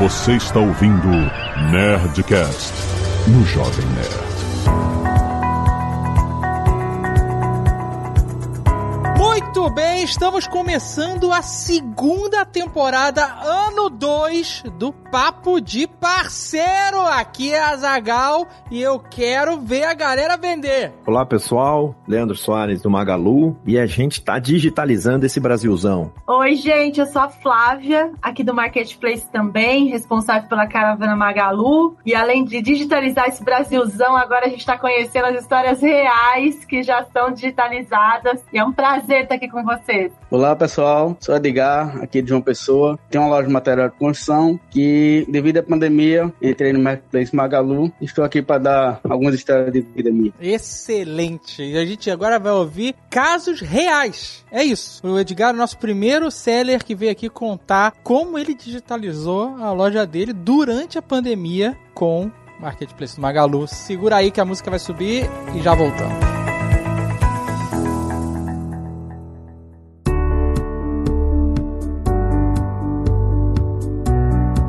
Você está ouvindo Nerdcast no Jovem Nerd. Muito bem, estamos começando a segunda temporada, ano 2 do Papo de Parceiro. Aqui é a Zagal e eu quero ver a galera vender. Olá pessoal, Leandro Soares do Magalu e a gente tá digitalizando esse Brasilzão. Oi gente, eu sou a Flávia, aqui do Marketplace também, responsável pela caravana Magalu. E além de digitalizar esse Brasilzão, agora a gente está conhecendo as histórias reais que já estão digitalizadas. E é um prazer estar aqui com vocês. Olá pessoal, sou Edgar, aqui de João Pessoa. Tenho uma loja de material de construção que, devido à pandemia, entrei no Marketplace Magalu. Estou aqui para dar algumas histórias de vida minha. Excelente! E a gente agora vai ouvir casos reais. É isso. O Edgar nosso primeiro seller que veio aqui contar como ele digitalizou a loja dele durante a pandemia com Marketplace Magalu. Segura aí que a música vai subir e já voltamos.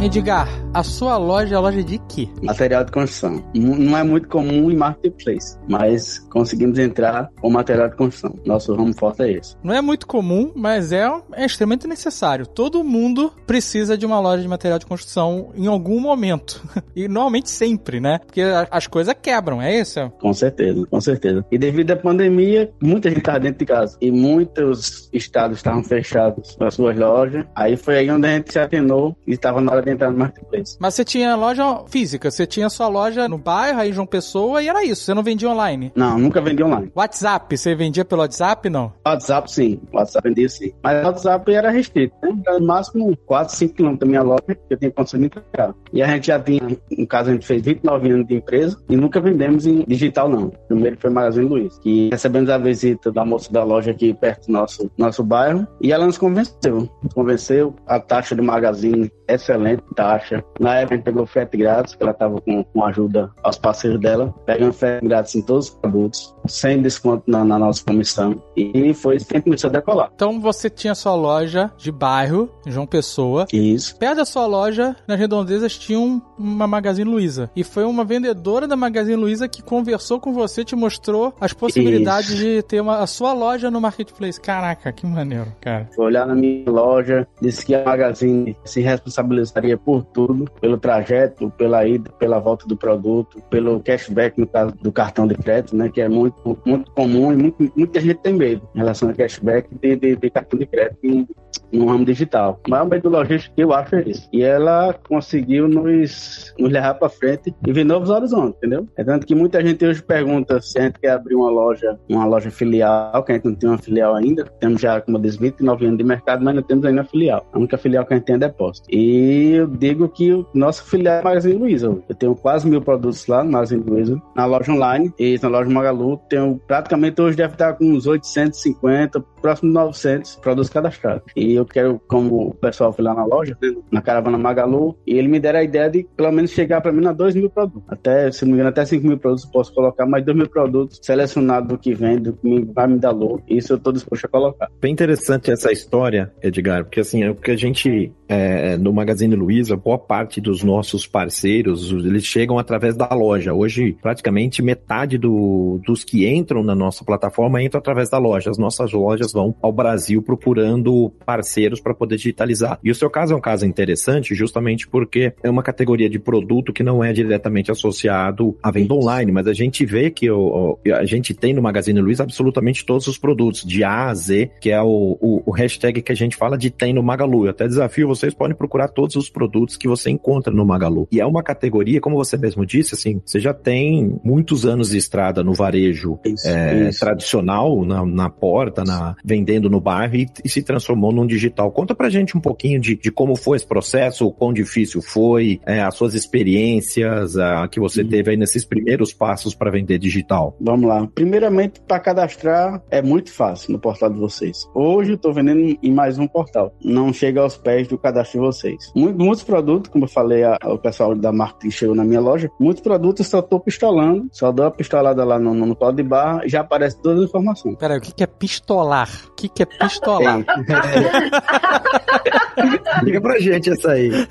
Edgar, a sua loja é loja de quê? Material de construção. Não é muito comum em marketplace, mas conseguimos entrar com material de construção. Nosso ramo forte é esse. Não é muito comum, mas é, é extremamente necessário. Todo mundo precisa de uma loja de material de construção em algum momento. E normalmente sempre, né? Porque as coisas quebram, é isso? Com certeza, com certeza. E devido à pandemia, muita gente estava dentro de casa. E muitos estados estavam fechados as suas lojas. Aí foi aí onde a gente se atenou e estava na hora de entrar no marketplace. Mas você tinha loja física, você tinha sua loja no bairro, aí João Pessoa, e era isso, você não vendia online. Não, nunca vendi online. WhatsApp, você vendia pelo WhatsApp, não? WhatsApp sim, WhatsApp vendia sim. Mas o WhatsApp era restrito, né? Era no máximo 4, 5 quilômetros da minha loja, que eu tinha condição de entregar. E a gente já tinha, no caso, a gente fez 29 anos de empresa e nunca vendemos em digital, não. Primeiro foi Magazine Luiza, que recebemos a visita da moça da loja aqui perto do nosso, nosso bairro e ela nos convenceu. Nos convenceu, a taxa do Magazine, excelente taxa. Na época a gente pegou frete grátis, que ela estava com, com ajuda aos parceiros dela, pegando frete grátis em todos os produtos, sem desconto na, na nossa comissão. E foi assim que começou a decolar. Então você tinha sua loja de bairro, João Pessoa. Isso. Perto da sua loja, nas redondezas, tinha um- uma Magazine Luiza. E foi uma vendedora da Magazine Luiza que conversou com você, te mostrou as possibilidades Isso. de ter uma, a sua loja no Marketplace. Caraca, que maneiro, cara. Foi olhar na minha loja, disse que a Magazine se responsabilizaria por tudo, pelo trajeto, pela ida, pela volta do produto, pelo cashback no caso do cartão de crédito, né, que é muito, muito comum e muito, muita gente tem medo em relação a cashback de, de, de cartão de crédito no ramo digital. O maior medo logístico que eu acho é isso. E ela conseguiu nos, nos levar para frente e ver novos horizontes, entendeu? É tanto que muita gente hoje pergunta se a gente quer abrir uma loja, uma loja filial, que a gente não tem uma filial ainda. Temos já, como eu disse, 29 anos de mercado, mas não temos ainda filial. A única filial que a gente tem é depósito. E eu digo que o nosso filial é Magazine Luiza. Eu tenho quase mil produtos lá no Magazine Luiza, na loja online e na loja Magalu. Tenho praticamente hoje deve estar com uns 850, próximo de 900 produtos cadastrados. E eu quero, como o pessoal foi lá na loja, na caravana Magalu, e ele me deram a ideia de pelo menos chegar para mim a 2 mil produtos. Até, se não me engano, até 5 mil produtos posso colocar, mais 2 mil produtos selecionados do que vem, do que vai me dar lucro. Isso eu estou disposto a colocar. Bem interessante essa história, Edgar, porque assim, é o que a gente, é, no Magazine Luiza, boa parte dos nossos parceiros, os- eles chegam através da loja. Hoje, praticamente metade do- dos que entram na nossa plataforma entram através da loja. As nossas lojas vão ao Brasil procurando parceiros para poder digitalizar. E o seu caso é um caso interessante, justamente porque é uma categoria de produto que não é diretamente associado à venda online, mas a gente vê que o, a gente tem no Magazine Luiza absolutamente todos os produtos, de A a Z, que é o, o, o hashtag que a gente fala de tem no Magalu. Eu até desafio vocês podem procurar todos os produtos que você encontra no Magalu. E é uma categoria, como você mesmo disse, assim, você já tem muitos anos de estrada no varejo Isso, é, isso. tradicional, na, na porta, na, vendendo no bairro e, e se transformou num digital. Conta pra gente um pouquinho de, de como foi esse processo, o quão difícil foi, é, as suas experiências a, que você Uhum. teve aí nesses primeiros passos para vender digital. Vamos lá. Primeiramente, para cadastrar é muito fácil no portal de vocês. Hoje eu estou vendendo em mais um portal. Não chega aos pés do cadastro de vocês. Mu- Muitos produtos, como eu falei, a- o pessoal da marketing chegou na minha loja, muitos produtos eu só estou pistolando, só dou a pistolada lá no, no código de barra e já aparece todas as informações. Peraí, o que, que é pistolar? O que, que é pistolar? Liga pra gente essa aí.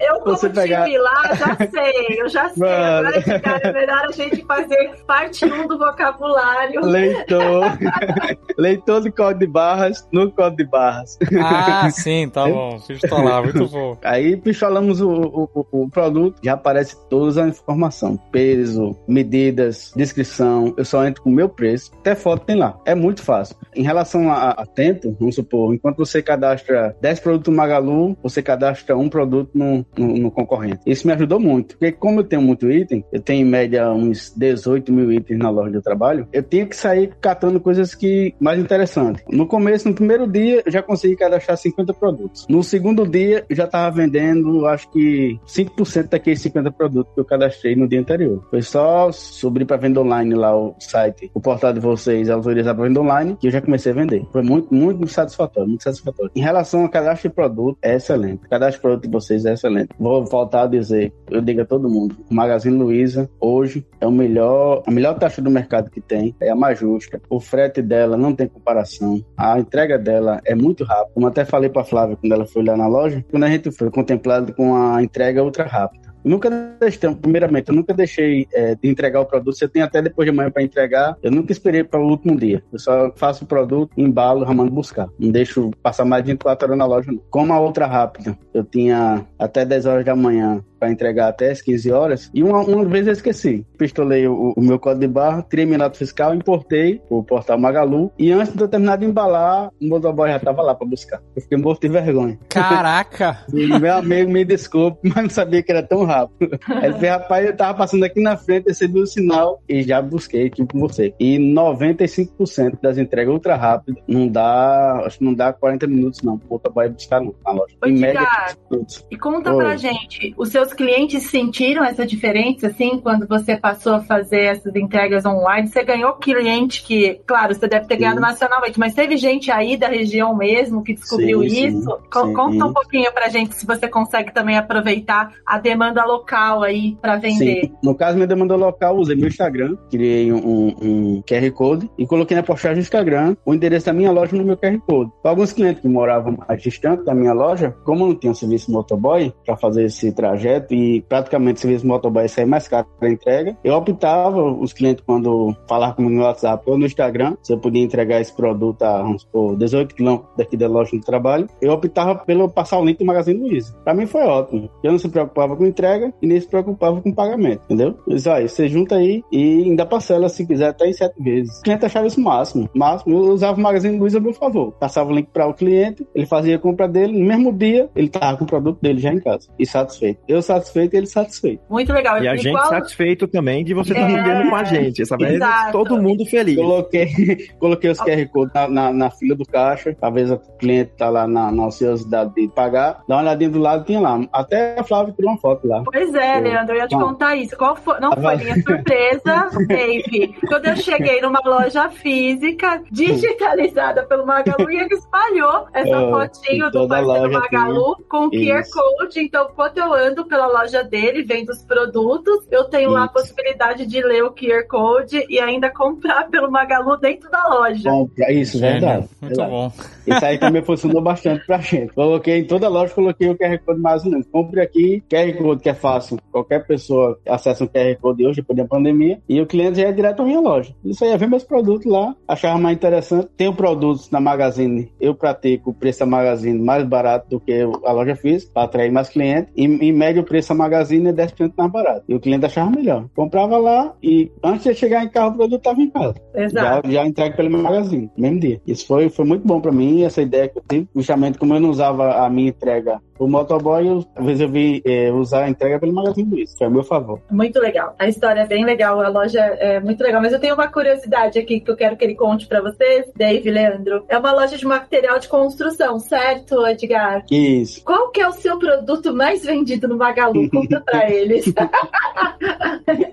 Eu, como Você tive pegar- lá, já sei, eu já sei. Mano. Agora, cara, é melhor a gente fazer parte 1 do vocabulário. Leitor. Leitor de código de barras no código de barras. Ah, sim, tá bom. Pistolar, muito bom. Aí pistolamos o, o, o- o produto, já aparece toda a informação: peso, medidas, descrição. Eu só entro com o meu preço, até foto tem lá. É muito fácil. Em relação a, a tempo, vamos supor, enquanto você cadastra 10 produtos no Magalu, você cadastra um produto no, no, no concorrente. Isso me ajudou muito, porque como eu tenho muito item, eu tenho em média uns 18 mil itens na loja de trabalho, eu tinha que sair catando coisas que mais interessantes. No começo, no primeiro dia, eu já consegui cadastrar 50 produtos. No segundo dia, eu já estava vendendo, acho que 5% daqueles 50 produtos que eu cadastrei no dia anterior. Foi só subir para venda online lá o site, o portal de vocês, autorizar para venda online, que eu já comecei a vender. Foi muito, muito satisfatório, muito satisfatório. Em relação ao cadastro de produto, é excelente. O cadastro de produto de vocês é excelente. Vou voltar a dizer, eu digo a todo mundo, o Magazine Luiza hoje é o melhor, a melhor taxa do mercado que tem, é a mais justa. O frete dela não tem comparação. A entrega dela é muito rápida. Como até falei para Flávia quando ela foi lá na loja, quando a gente foi contemplado com a entrega ultra rápida. Nunca deixei, primeiramente, eu nunca deixei é, de entregar o produto. Você tem até depois de amanhã para entregar. Eu nunca esperei para o último dia. Eu só faço o produto, embalo, já mando buscar. Não deixo passar mais de 24 horas na loja, não. Como a outra rápida, eu tinha até 10 horas da manhã para entregar até as 15 horas. E uma, uma vez eu esqueci. Pistolei o, o meu código de barra, tirei minha nota fiscal, importei o portal Magalu. E antes de eu terminar de embalar, o motoboy já estava lá para buscar. Eu fiquei morto de vergonha. Caraca! E meu amigo, me desculpe, mas não sabia que era tão rápido. Aí ele falou, rapaz, eu tava passando aqui na frente, recebi o sinal e já busquei aqui com você. E 95% das entregas ultra rápidas não dá, acho que não dá 40 minutos não, o motoboy buscar não, na loja. Ô, Em média, Edgar, 15 minutos. E conta Oi. pra gente, os seus clientes sentiram essa diferença, assim, quando você passou a fazer essas entregas online? Você ganhou cliente que, claro, você deve ter Sim. ganhado nacionalmente, mas teve gente aí da região mesmo que descobriu Sim, sim, isso? Sim. Conta um pouquinho pra gente se você consegue também aproveitar a demanda local aí pra vender. Sim. No caso, minha demanda local, usei meu Instagram, criei um, um QR Code e coloquei na postagem do Instagram o endereço da minha loja no meu QR Code. Para alguns clientes que moravam mais distante da minha loja, como não tinha serviço motoboy para fazer esse trajeto e praticamente o serviço motoboy sair mais caro para entrega, eu optava, os clientes quando falavam comigo no WhatsApp ou no Instagram, se eu podia entregar esse produto a, supor, 18 quilômetros daqui da loja do trabalho, eu optava pelo passar o link do Magazine Luiza. Para mim foi ótimo. Eu não se preocupava com entrega e nem se preocupava com pagamento, entendeu? Mas aí, você junta aí e ainda parcela se quiser até em sete vezes. O cliente achava isso máximo. Máximo. Eu usava o Magazine Luiza a meu favor. Passava o link para o cliente, ele fazia a compra dele, no mesmo dia ele tava com o produto dele já em casa. E satisfeito. Eu satisfeito e ele satisfeito. Muito legal. E a gente Igual- satisfeito também de você estar É, vendendo com a gente, sabe? exato. Todo mundo feliz. Coloquei, coloquei os QR Code na, na, na fila do caixa. Talvez o cliente tá lá na, na ansiosidade de pagar. Dá uma olhadinha do lado, tinha lá. Até a Flávia tirou uma foto lá. Pois é, Eu- Leandro, eu ia te Bom. contar isso. Qual foi? Não foi minha surpresa, Dave. Quando eu cheguei numa loja física, digitalizada pelo Magalu, e ele espalhou essa É, fotinho do parceiro Magalu com o QR. Code. Então, quando eu ando pela loja dele, vendo os produtos, eu tenho lá a Isso. possibilidade de ler o QR Code e ainda comprar pelo Magalu dentro da loja. Compra. Isso, Gênio. verdade. Muito verdade. bom. Isso aí também funcionou bastante pra gente. Coloquei em toda loja, coloquei o QR Code mais ou menos. Compre aqui, QR Code que é fácil. Qualquer pessoa acessa um QR Code hoje, depois da pandemia, e o cliente já é direto à minha loja. Isso aí é ver meus produtos lá, achava mais interessante. Tenho produtos na Magazine, eu pratico o preço da Magazine mais barato do que a loja física, para atrair mais clientes. E, em média, o preço da Magazine é 10% mais barato. E o cliente achava melhor. Comprava lá e antes de chegar em casa, o produto estava em casa. Exato. Já, já entregue pelo Magazine, mesmo dia. Isso foi, foi muito bom pra mim, essa ideia que eu tive. Justamente como eu não usava a minha entrega o motoboy, eu, às vezes eu vi eh, usar a entrega pelo Magazine Luiza. Foi a meu favor. Muito legal. A história é bem legal, a loja é muito legal. Mas eu tenho uma curiosidade aqui que eu quero que ele conte pra vocês, Dave Leandro. É uma loja de material de construção, certo, Edgar? Isso. Qual que é o seu produto mais vendido no Magalu? Conta pra eles.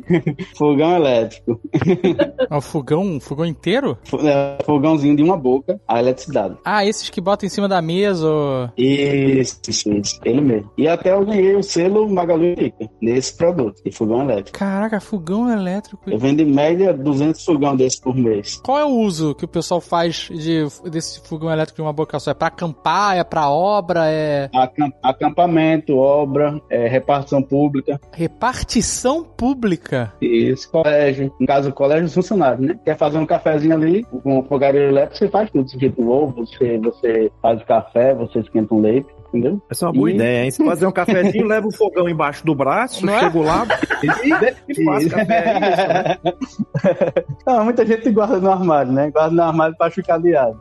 Fogão elétrico. É um fogão, um fogão inteiro? É, Fogãozinho de uma boca, a eletricidade. Ah, esses que botam em cima da mesa. isso, Ele mesmo. E até eu ganhei o selo Magalu Rica nesse produto, de fogão elétrico. Caraca, fogão elétrico. Eu vendo em média 200 fogão desses por mês. Qual é o uso que o pessoal faz de, desse fogão elétrico de uma boca só? É pra acampar? É pra obra? É. Acam- Acampamento, obra, é, repartição pública. Repartição pública. Isso, colégio. No caso, colégio funcionário, né? Quer fazer um cafezinho ali com fogareiro elétrico, você faz tudo. Você esquenta o ovo, você, você faz o café, você esquenta um leite, entendeu? Essa é uma boa E- ideia, hein? Se fazer um cafezinho, leva o fogão embaixo do braço, Não é? chego lá e, e faço café. É isso, né? Não, muita gente guarda no armário, né? Guarda no armário pra ficar aliado.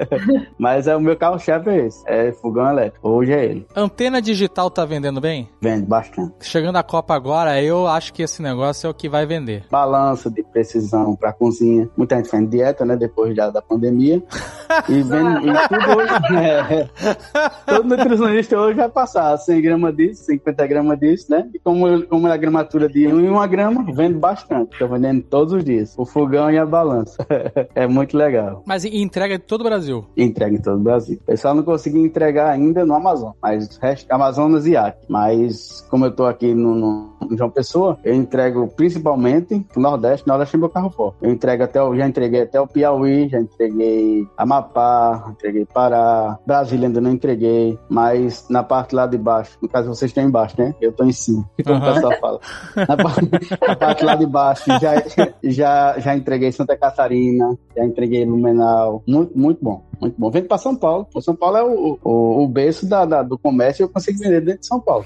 Mas é, o meu carro-chefe é esse. É fogão elétrico. Hoje é ele. Antena digital tá vendendo bem? Vende bastante. Chegando a Copa agora, eu acho que esse negócio é o que vai vender. Balança de precisão pra cozinha. Muita gente faz dieta, né? Depois já da pandemia. E vende e tudo hoje. É, todo nutricionista hoje vai passar 100 gramas disso, 50 gramas disso, né? E como, eu- como é a gramatura de 1 em 1 grama, vende bastante. Tô vendendo todos os dias. O fogão e a balança. é muito legal. Mas entrega de todo o Brasil. Entrega em todo o Brasil. Eu só não consegui entregar ainda no Amazon, mas resto, Amazonas e Acre. Mas como eu tô aqui no, no, em João Pessoa, eu entrego principalmente no Nordeste, Nordeste é meu carro forte. Eu entrego até o, já entreguei até o Piauí, já entreguei Amapá, entreguei Pará, Brasília ainda não entreguei, mas na parte lá de baixo, no caso vocês estão embaixo, né? Eu tô em cima, como Aham. o pessoal fala. Na parte, na parte lá de baixo, já, já, já entreguei Santa Catarina, já entreguei Blumenau. Muito, muito bom, muito bom. Vende para São Paulo. O São Paulo é o, o, o berço da, da- do comércio e eu consigo vender dentro de São Paulo.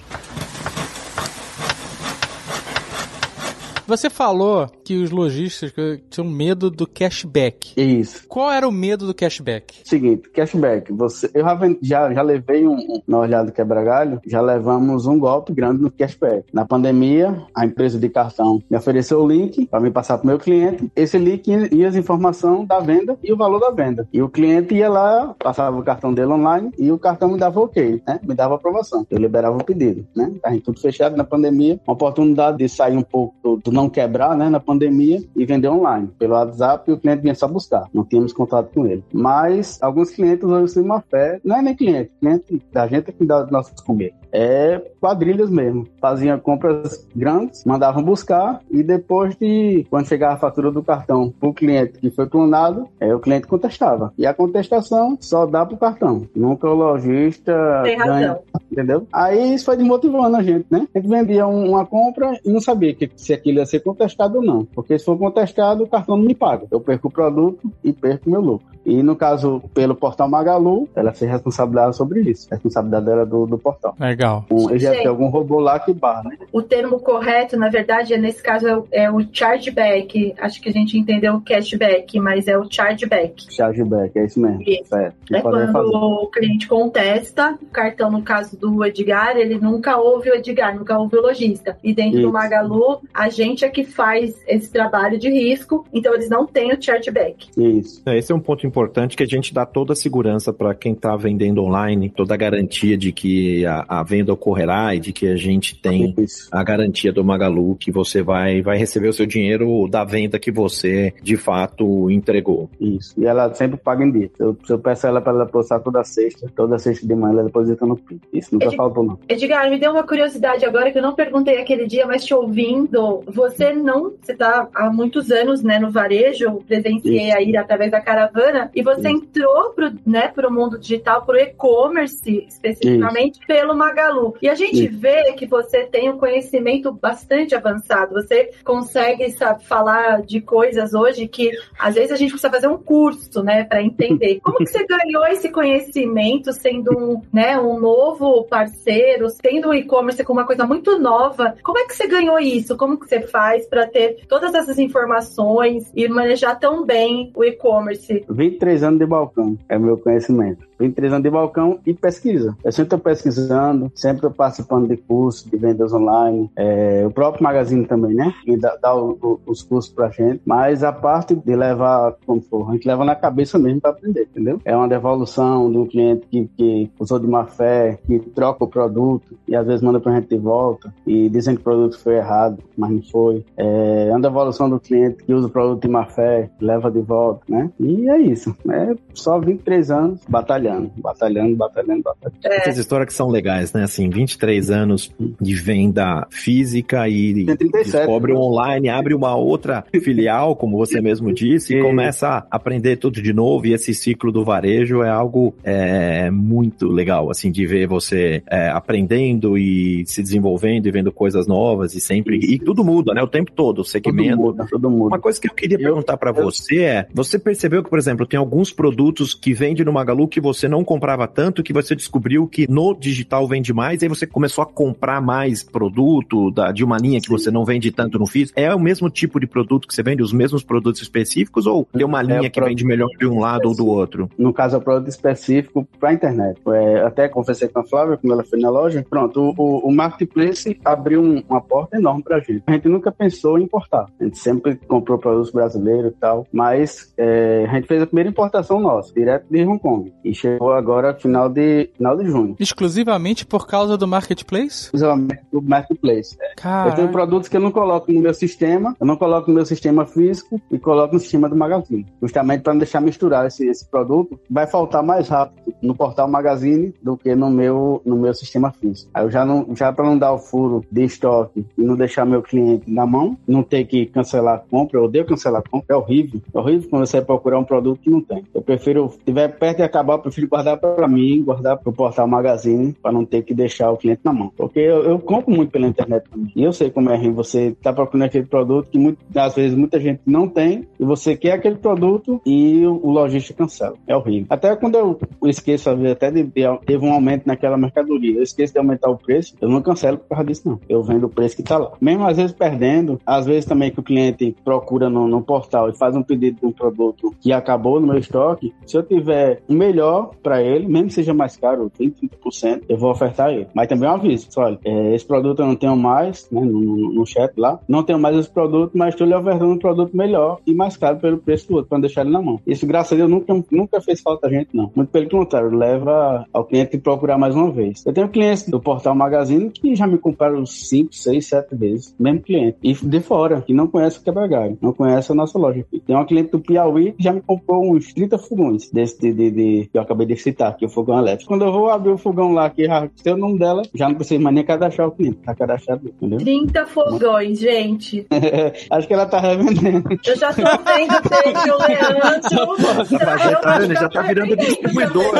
Você falou que os lojistas tinham medo do cashback. Isso. Qual era o medo do cashback? Seguinte, cashback. Você, eu já, já, levei um, um, na olhada do quebra-galho, já levamos um golpe grande no cashback. Na pandemia, a empresa de cartão me ofereceu o link para me passar para o meu cliente. Esse link ia, ia as informações da venda e o valor da venda. E o cliente ia lá, passava o cartão dele online e o cartão me dava ok, né? Me dava aprovação. Eu liberava o pedido, né? A gente tudo fechado na pandemia. Uma oportunidade de sair um pouco do, do não quebrar, né? Na pandemia e vender online. Pelo WhatsApp e o cliente vinha só buscar. Não tínhamos contato com ele. Mas alguns clientes hoje sem má fé, não é nem cliente, cliente da gente é que dá os nossos comer. É quadrilhas mesmo. Faziam compras grandes, mandavam buscar e depois de quando chegava a fatura do cartão pro cliente que foi clonado, é, o cliente contestava. E a contestação só dá pro cartão. Nunca o lojista Tem ganha entendeu? Aí isso foi desmotivando a gente, né? A gente vendia um- uma compra e não sabia que, se aquilo ia ser contestado ou não. Porque se for contestado, o cartão não me paga. Eu perco o produto e perco o meu lucro. E no caso, pelo portal Magalu, ela se responsabilidade sobre isso. A responsabilidade dela do, do portal. Legal. Um, ele já Gente. tem algum robô lá que barra, né? O termo correto, na verdade, é, nesse caso é o, é o chargeback. Acho que a gente entendeu o cashback, mas é o chargeback. Chargeback, é isso mesmo. Isso. Certo. É quando fazer. o cliente contesta o cartão, no caso do Edgar, ele nunca ouve o Edgar, nunca ouve o lojista. E dentro Isso. do Magalu, a gente é que faz esse trabalho de risco, então eles não têm o chargeback. Isso. É, Esse é um ponto importante que a gente dá toda a segurança para quem está vendendo online, toda a garantia de que a, a venda ocorrerá e de que a gente tem Isso. a garantia do Magalu que você vai, vai receber o seu dinheiro da venda que você de fato entregou. Isso. E ela sempre paga em dia. Se eu, eu peço ela para ela postar toda sexta, toda sexta de manhã ela deposita no PIN. Isso nunca Edi- faltou, não. Edgar, me deu uma curiosidade agora que eu não perguntei aquele dia, mas te ouvindo, você não, você tá há muitos anos, né, no varejo, presenciei Isso. aí através da caravana, e você Isso. entrou pro, né, pro mundo digital, pro e-commerce, especificamente pelo Magalu. E a gente Isso. vê que você tem um conhecimento bastante avançado, você consegue, sabe, falar de coisas hoje que às vezes a gente precisa fazer um curso, né, para entender. Como que você ganhou esse conhecimento sendo um, né, um novo parceiro, tendo o e-commerce como uma coisa muito nova? Como é que você ganhou isso? Como que você faz para ter todas essas informações e manejar tão bem o e-commerce? 23 anos de balcão é meu conhecimento. 23 anos de balcão e pesquisa. Eu sempre estou pesquisando, sempre estou participando de cursos, de vendas online. É, o próprio Magazine também, né? Que dá, dá o- o- os cursos pra gente. Mas a parte de levar, como for, a gente leva na cabeça mesmo para aprender, entendeu? É uma devolução de um cliente que, que usou de má fé, que troca o produto e às vezes manda pra gente de volta e dizem que o produto foi errado, mas não foi. É uma devolução do cliente que usa o produto de má fé, leva de volta, né? E é isso. É só 23 anos batalhando. Batalhando, batalhando, batalhando, batalhando. É. Essas histórias que são legais, né? Assim, 23 anos de venda física e 37, descobre né? online, abre uma outra filial, como você mesmo disse, e começa a aprender tudo de novo. E esse ciclo do varejo é algo é, muito legal, assim, de ver você é, aprendendo e se desenvolvendo e vendo coisas novas e sempre. E tudo muda, né? O tempo todo, o segmento. Tudo muda, tudo muda. Uma coisa que eu queria eu, perguntar para você é: você percebeu que, por exemplo, tem alguns produtos que vende no Magalu que você não comprava tanto, que você descobriu que no digital vende mais, aí você começou a comprar mais produto da, de uma linha que Sim. você não vende tanto no físico? É o mesmo tipo de produto que você vende, os mesmos produtos específicos, ou tem uma é linha é que vende melhor de um lado ou do outro? No caso, é o produto específico para internet. É, até conversei com a Flávia, quando ela foi na loja. Pronto, o, o Marketplace abriu um, uma porta enorme para a gente. A gente nunca pensou em importar. A gente sempre comprou produtos brasileiros e tal, mas é, a gente fez a primeira importação nossa, direto de Hong Kong. E chegou agora final de, final de junho. Exclusivamente por causa do Marketplace? Exclusivamente do Marketplace. É. Eu tenho produtos que eu não coloco no meu sistema, eu não coloco no meu sistema físico e coloco no sistema do Magazine. Justamente para não deixar misturar esse, esse produto. Vai faltar mais rápido no portal Magazine do que no meu, no meu sistema físico. Aí eu já não, já para não dar o furo de estoque e não deixar meu cliente na mão, não ter que cancelar a compra, eu odeio cancelar a compra, é horrível. É horrível quando você procurar um produto que não tem. Eu prefiro, se tiver perto de acabar, eu prefiro guardar para mim, guardar para o portal Magazine, para não ter que deixar o cliente na mão. Porque eu, eu compro muito pela internet também. E eu sei como é ruim você tá procurando aquele produto que muito, às vezes muita gente não tem e você quer aquele produto e o, o lojista cancela. É horrível. Até quando eu, esqueço, até de, de, teve um aumento naquela mercadoria, eu esqueço de aumentar o preço, eu não cancelo por causa disso, não. Eu vendo o preço que tá lá. Mesmo às vezes perdendo, às vezes também que o cliente procura no, no portal e faz um pedido de um produto que acabou no meu estoque, se eu tiver um melhor para ele, mesmo que seja mais caro, 20, 30%, eu vou ofertar ele. Mas também é um aviso, olha, é, esse produto eu não tenho mais, né, no, no, no, chat lá, não tenho mais esse produto, mas estou lhe ofertando um produto melhor e mais caro pelo preço do outro, para deixar ele na mão. Isso, graças a Deus, nunca, nunca fez falta a gente, não. Muito pelo contrário, leva ao cliente procurar mais uma vez. Eu tenho clientes do Portal Magazine que já me compraram 5, 6, 7 vezes, mesmo cliente. E de fora, que não conhece o Quebragalho, não conhece a nossa loja. Tem uma cliente do Piauí que já me comprou uns 30 fogões desse de, de, de, eu acabei de citar, que é o fogão elétrico. Quando eu vou abrir o fogão lá, que já tem o nome dela, já não precisa mais nem cadastrar o cliente, tá cadastrado, entendeu? 30 fogões, gente. Acho que ela tá revendendo. Eu já tô vendo desde o Leandro. já, tá, vendo? já tá virando distribuidor.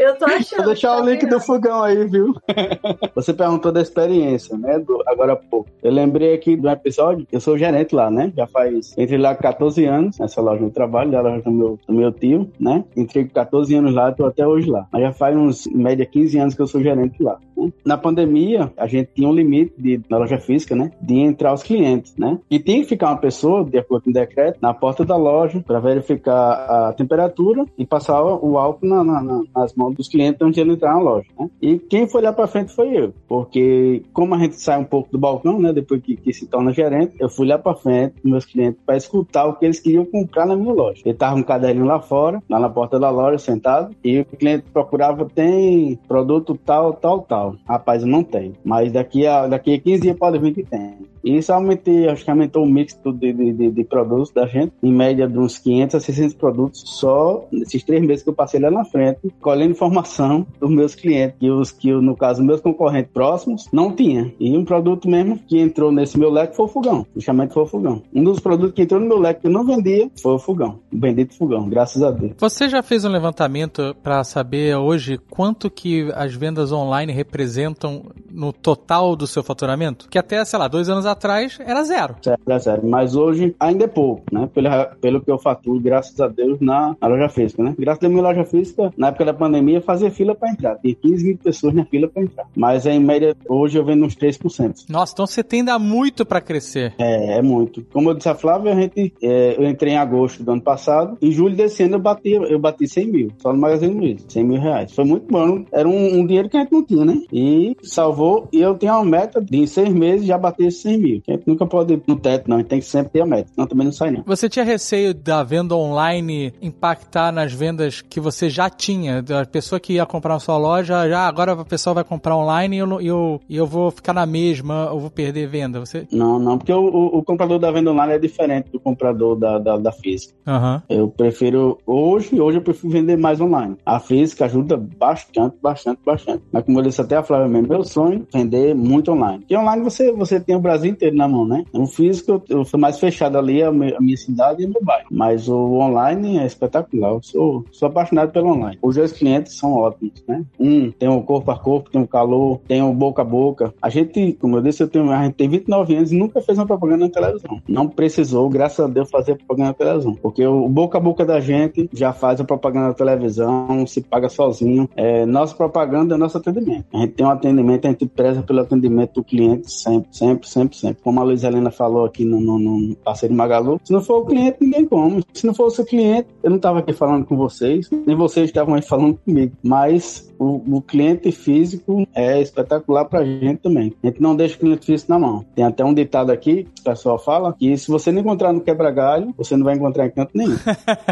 Eu tô achando. Vou deixar o link do fogão aí, viu? Você perguntou da experiência, né? Do, agora há pouco. Eu lembrei aqui do episódio, eu sou gerente lá, né? Já faz entre lá 14 anos, nessa loja de trabalho, da loja do meu, do meu tio, né? Entrei com 14 anos lá, tô até hoje lá. Mas já faz uns, em média, 15 anos que eu sou gerente lá. Né? Na pandemia, a gente tinha um limite de, na loja física, né? De entrar os clientes, né? E tinha que ficar uma pessoa, de acordo com o decreto, na porta da loja para verificar a temperatura e passar o álcool na, na, nas mãos dos clientes antes de ele entrar na loja, né? E quem foi lá para frente foi eu, porque como a gente sai um pouco do balcão, né? Depois que, que se torna gerente, eu fui lá para frente com meus clientes para escutar o que eles queriam comprar na minha loja. Ele tava um caderninho lá fora, lá na porta da loja, sentado, e o cliente procurava, tem produto tal, tal, tal. Rapaz, não tenho, mas daqui a, daqui a 15 dias pode vir que tem. Isso acho que aumentou o mix de, de, de, de, produtos da gente, em média de uns 500 a 600 produtos só nesses três meses que eu passei lá na frente, colhendo informação dos meus clientes, que os que, no caso, meus concorrentes próximos não tinha. E um produto mesmo que entrou nesse meu leque foi o fogão, justamente foi o fogão. Um dos produtos que entrou no meu leque que eu não vendia foi o fogão, o bendito fogão, graças a Deus. Você já fez um levantamento para saber hoje quanto que as vendas online representam no total do seu faturamento? Que até, sei lá, dois anos atrás era zero. Era zero, mas hoje ainda é pouco, né? Pelo, pelo que eu faturo, graças a Deus, na, na loja física, né? Graças a minha loja física, na época da pandemia, fazia fila para entrar. Tem 15 mil pessoas na fila para entrar. Mas em média, hoje eu vendo uns 3%. Nossa, então você tem ainda muito para crescer. É, é muito. Como eu disse a Flávia, a gente, é, eu entrei em agosto do ano passado. Em julho desse ano eu bati, eu bati 100 mil, só no Magazine Luiza, 100 mil reais. Foi muito bom. Era um, um dinheiro que a gente não tinha, né? E salvou vou e eu tenho uma meta de em seis meses já bater esses 100 mil. A gente nunca pode ir no teto, não. A gente tem que sempre ter a meta. Senão também não sai, não. Você tinha receio da venda online impactar nas vendas que você já tinha? Da pessoa que ia comprar na sua loja, já agora a pessoa vai comprar online e eu, eu, eu vou ficar na mesma, eu vou perder venda. Você... Não, não, porque o, o, o comprador da venda online é diferente do comprador da, da, da física. Uhum. Eu prefiro, hoje, hoje eu prefiro vender mais online. A física ajuda bastante, bastante, bastante. Mas como eu disse até a Flávia mesmo, meu sonho é vender muito online. Porque online você, você tem o Brasil inteiro na mão, né? No físico eu, sou mais fechado ali, a, minha, cidade e meu bairro. Mas o online é espetacular. Eu sou, sou apaixonado pelo online. Os dois clientes são ótimos, né? Um tem o corpo a corpo, tem o calor, tem o boca a boca. A gente, como eu disse, eu tenho, a gente tem 29 anos e nunca fez uma propaganda na televisão. Não precisou, graças a Deus, fazer propaganda na televisão. Porque o boca a boca da gente já faz a propaganda na televisão, se paga sozinho. É, nossa propaganda é nosso atendimento. A gente tem um atendimento, a gente preza pelo atendimento do cliente sempre, sempre, sempre, sempre. Como a Luiz Helena falou aqui no, no, no parceiro Magalu, se não for o cliente, ninguém come. Se não fosse o cliente, eu não estava aqui falando com vocês, nem vocês estavam aí falando comigo. Mas o, o, cliente físico é espetacular pra gente também. A gente não deixa o cliente físico na mão. Tem até um ditado aqui, que o pessoal fala, que se você não encontrar no quebra-galho, você não vai encontrar em canto nenhum.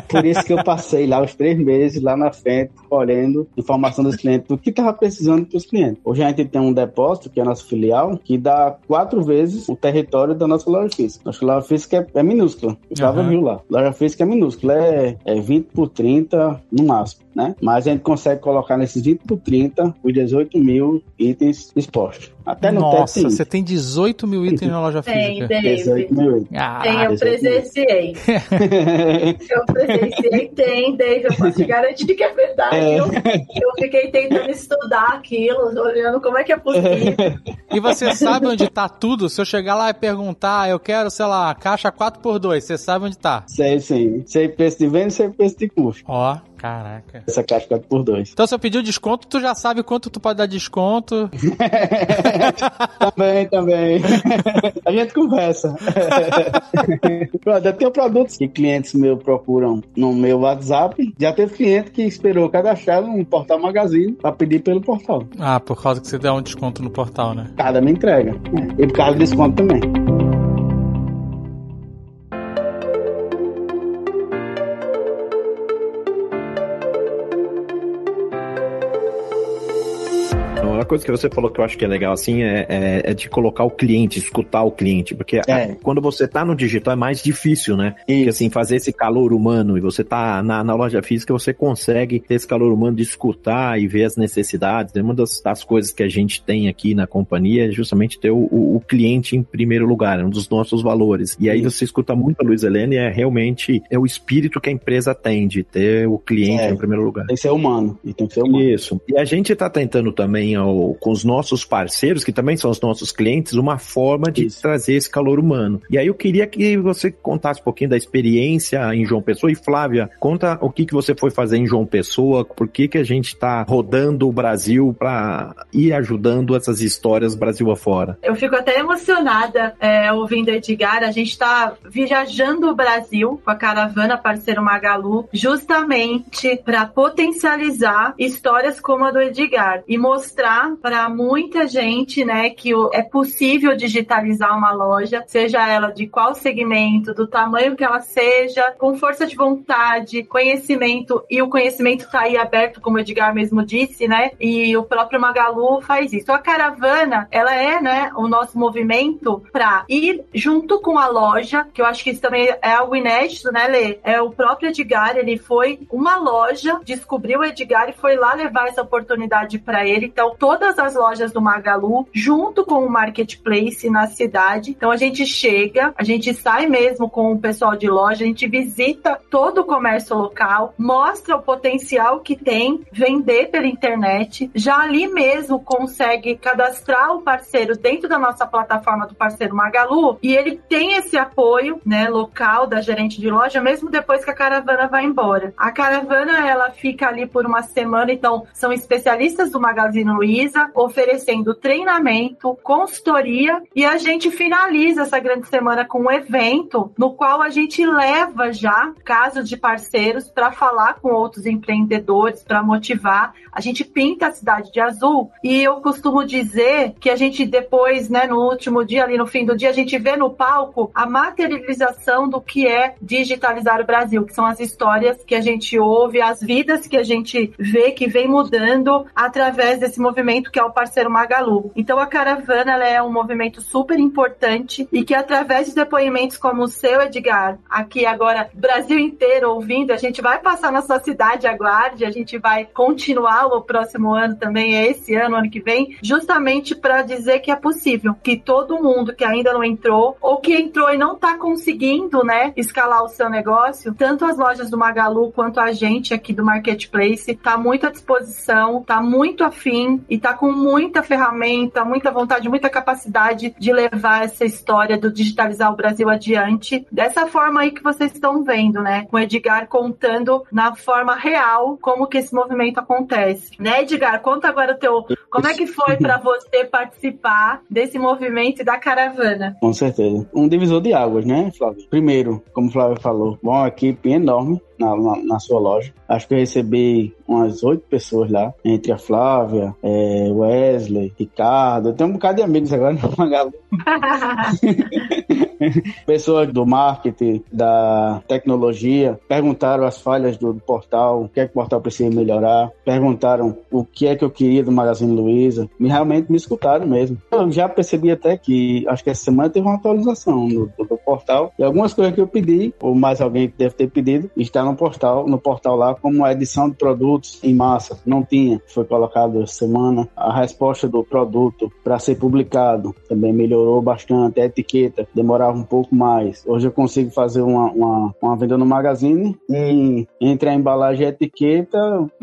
Por isso que eu passei lá os três meses, lá na frente, olhando informação dos clientes, do que tava precisando pros clientes. Hoje a gente tem um depósito, que é a nossa filial, que dá quatro vezes o território da nossa loja física. Nossa loja física é, é minúscula. O Gustavo uhum. viu lá. Loja física é minúscula, é, é 20 por 30 no máximo, né? Mas a gente consegue colocar nesses 20 por 30 os 18 mil itens expostos. Até no Nossa, você tem 18 mil itens na loja física. Tem, 18 mil itens. Ah, tem, eu presenciei. eu presenciei, tem, Dave, eu posso te garantir que é verdade. É. Eu, eu fiquei tentando estudar aquilo, olhando como é que é possível. E você sabe onde tá tudo? Se eu chegar lá e perguntar, eu quero, sei lá, caixa 4x2, você sabe onde tá? Sei, sim. Sei preço de venda e sei preço de custo. Ó, Caraca. Essa caixa 4x2. Então, se eu pedir o desconto, tu já sabe quanto tu pode dar desconto. também, também. A gente conversa. eu tenho produtos que clientes meus procuram no meu WhatsApp. Já teve cliente que esperou cadastrar no Portal Magazine para pedir pelo portal. Ah, por causa que você dá um desconto no portal, né? Cada me entrega. E por causa do desconto também. Coisa que você falou que eu acho que é legal, assim, é, é, é de colocar o cliente, escutar o cliente, porque é. a, quando você tá no digital é mais difícil, né? Isso. Porque, assim, fazer esse calor humano e você tá na, na loja física, você consegue ter esse calor humano de escutar e ver as necessidades. É uma das, das coisas que a gente tem aqui na companhia é justamente ter o, o, o cliente em primeiro lugar, é um dos nossos valores. E aí você escuta muito a Luiz Helena e é realmente é o espírito que a empresa tem de ter o cliente é, em primeiro lugar. Tem que ser humano. E tem que ser humano. Isso. E a gente tá tentando também ao, com os nossos parceiros, que também são os nossos clientes, uma forma de Isso. trazer esse calor humano. E aí eu queria que você contasse um pouquinho da experiência em João Pessoa. E Flávia, conta o que, que você foi fazer em João Pessoa, por que, que a gente está rodando o Brasil para ir ajudando essas histórias Brasil afora. Eu fico até emocionada é, ouvindo Edgar. A gente está viajando o Brasil com a caravana Parceiro Magalu, justamente para potencializar histórias como a do Edgar e mostrar para muita gente, né, que é possível digitalizar uma loja, seja ela de qual segmento, do tamanho que ela seja, com força de vontade, conhecimento, e o conhecimento está aí aberto, como o Edgar mesmo disse, né, e o próprio Magalu faz isso. A caravana, ela é, né, o nosso movimento para ir junto com a loja, que eu acho que isso também é algo inédito, né, Lê? É o próprio Edgar, ele foi uma loja, descobriu o Edgar e foi lá levar essa oportunidade para ele. Então, toda todas as lojas do Magalu, junto com o marketplace na cidade. Então a gente chega, a gente sai mesmo com o pessoal de loja, a gente visita todo o comércio local, mostra o potencial que tem vender pela internet. Já ali mesmo consegue cadastrar o parceiro dentro da nossa plataforma do parceiro Magalu e ele tem esse apoio, né, local da gerente de loja, mesmo depois que a caravana vai embora. A caravana ela fica ali por uma semana, então são especialistas do Magazine Luiza Oferecendo treinamento, consultoria e a gente finaliza essa grande semana com um evento no qual a gente leva já casos de parceiros para falar com outros empreendedores, para motivar. A gente pinta a cidade de azul e eu costumo dizer que a gente depois, né, no último dia, ali no fim do dia, a gente vê no palco a materialização do que é digitalizar o Brasil, que são as histórias que a gente ouve, as vidas que a gente vê que vem mudando através desse movimento que é o parceiro Magalu. Então a caravana é um movimento super importante e que através de depoimentos como o seu, Edgar, aqui agora Brasil inteiro ouvindo, a gente vai passar na sua cidade, aguarde, a gente vai continuar o próximo ano também, é esse ano, ano que vem, justamente para dizer que é possível, que todo mundo que ainda não entrou ou que entrou e não está conseguindo, né, escalar o seu negócio, tanto as lojas do Magalu quanto a gente aqui do Marketplace, está muito à disposição, está muito afim e está com muita ferramenta, muita vontade, muita capacidade de levar essa história do digitalizar o Brasil adiante, dessa forma aí que vocês estão vendo, né, com o Edgar contando na forma real como que esse movimento acontece. Né, Edgar, conta agora o teu, como é que foi para você participar desse movimento da caravana? Com certeza. Um divisor de águas, né, Flávio? Primeiro, como o Flávio falou, uma equipe enorme na, na, na, sua loja. Acho que eu recebi umas oito pessoas lá, entre a Flávia, é, Wesley, Ricardo. Eu tenho um bocado de amigos agora no Magalu. Pessoas do marketing, da tecnologia, perguntaram as falhas do, do, portal, o que é que o portal precisa melhorar, perguntaram o que é que eu queria do Magazine Luiza, e realmente me escutaram mesmo. Eu já percebi até que, acho que essa semana teve uma atualização do, do, do portal, e algumas coisas que eu pedi, ou mais alguém deve ter pedido, está no portal, no portal lá, como edição de produtos em massa. Não tinha, foi colocado essa semana. A resposta do produto para ser publicado também melhorou bastante. A etiqueta demorava um pouco mais. Hoje eu consigo fazer uma, uma, uma venda no Magazine e entre a embalagem e a etiqueta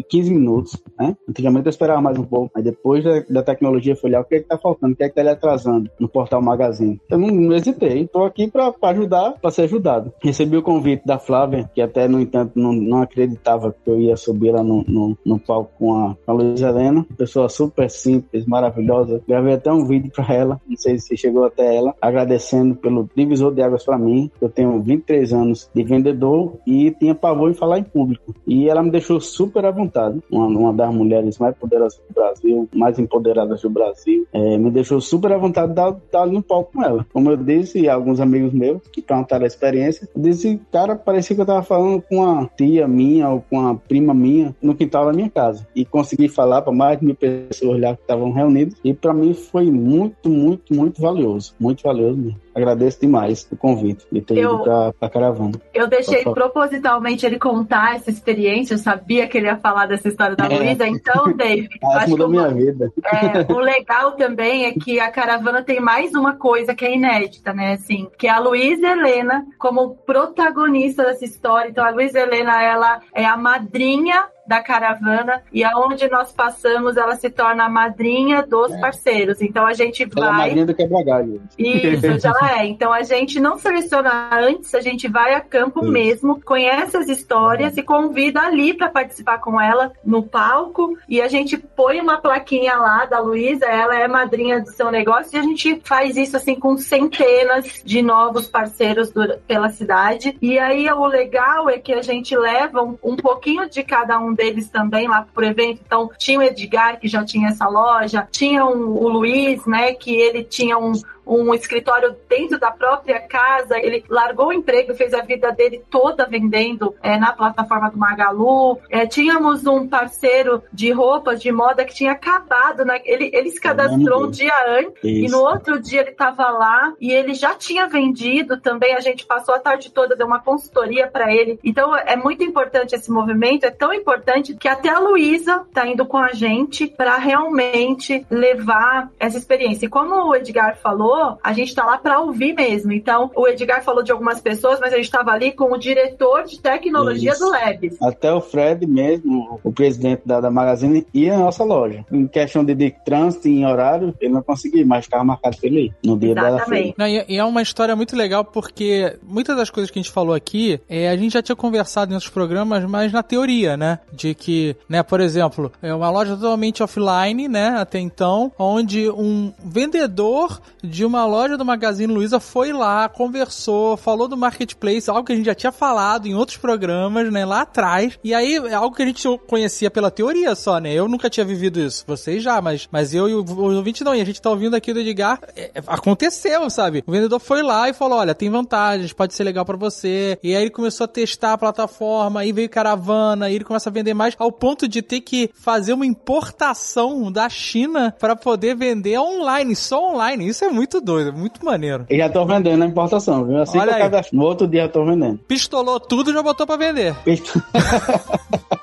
15 minutos. Né? Antigamente eu esperava mais um pouco, mas depois da, da tecnologia foi olhar o que é está faltando, o que é está atrasando no portal Magazine. Eu não, não hesitei, estou aqui para ajudar, para ser ajudado. Recebi o convite da Flávia, que até no entanto não, não acreditava que eu ia subir lá no, no, no palco com a, a Luiz Helena, pessoa super simples, maravilhosa. Gravei até um vídeo para ela, não sei se chegou até ela, agradecendo pelo divisor de águas para mim. Eu tenho 23 anos de vendedor e tinha pavor em falar em público. E ela me deixou super à vontade, uma, uma das mulheres mais poderosas do Brasil, mais empoderadas do Brasil. É, me deixou super à vontade de estar no palco com ela. Como eu disse, alguns amigos meus que perguntaram a experiência, disse, cara, parecia que eu tava falando com uma tia minha ou com uma prima minha no quintal da minha casa. E consegui falar para mais de mil pessoas lá que estavam reunidas. E para mim foi muito, muito, muito valioso. Muito valioso mesmo agradeço demais o convite de ter eu, ido pra, pra caravana. Eu deixei propositalmente ele contar essa experiência, eu sabia que ele ia falar dessa história da é. Luísa, então, David. acho mudou minha vida. É, o legal também é que a caravana tem mais uma coisa que é inédita, né? Assim, que é a Luísa Helena como protagonista dessa história. Então, a Luísa Helena, ela é a madrinha da caravana e aonde nós passamos ela se torna a madrinha dos é. parceiros. Então a gente ela vai. É a madrinha do quebra-galho. Isso, ela é. Então a gente não seleciona antes, a gente vai a campo Isso. mesmo, conhece as histórias é. e convida ali para participar com ela no palco e a gente põe uma plaquinha lá da Luísa, ela é madrinha do seu negócio e a gente faz isso assim com centenas de novos parceiros do, pela cidade. E aí o legal é que a gente leva um, um pouquinho de cada um deles também lá pro evento. Então, tinha o Edgar, que já tinha essa loja, tinha um, o Luiz, né, que ele tinha um, um escritório dentro da própria casa. Ele largou o emprego fez a vida dele toda vendendo é, na plataforma do Magalu. É, tínhamos um parceiro de roupas de moda que tinha acabado, né? Ele, ele se cadastrou um dia antes Isso. e no outro dia ele estava lá e ele já tinha vendido também. A gente passou a tarde toda, deu uma consultoria para ele. Então é muito importante esse movimento, é tão importante que até a Luísa está indo com a gente para realmente levar essa experiência. E como o Edgar falou, falou, a gente tá lá para ouvir mesmo. Então, o Edgar falou de algumas pessoas, mas a gente estava ali com o diretor de tecnologia Isso. do Labs. Até o Fred mesmo, o presidente da, da Magazine, ia na nossa loja. Em questão de, de trânsito em horário, ele não conseguia, mas ficava marcado pra ele no dia Exatamente. da feira. E é uma história muito legal porque muitas das coisas que a gente falou aqui, é, a gente já tinha conversado em outros programas, mas na teoria, né? De que, né, por exemplo, é uma loja totalmente offline, né, até então, onde um vendedor de uma loja do Magazine Luiza foi lá, conversou, falou do marketplace, algo que a gente já tinha falado em outros programas, né, lá atrás. E aí é algo que a gente conhecia pela teoria só, né? Eu nunca tinha vivido isso. Vocês já, mas, mas eu e o, o ouvinte não. E a gente tá ouvindo aqui do Edgar. É, aconteceu, sabe? O vendedor foi lá e falou: olha, tem vantagens, pode ser legal para você. E aí ele começou a testar a plataforma, aí veio caravana, e ele começa a vender mais, ao ponto de ter que fazer uma importação da China para poder vender online, só online. Isso é muito doido, muito maneiro. E já tô vendendo a importação, viu? Assim Olha que eu no outro dia eu tô vendendo. Pistolou tudo e já botou pra vender. Pist...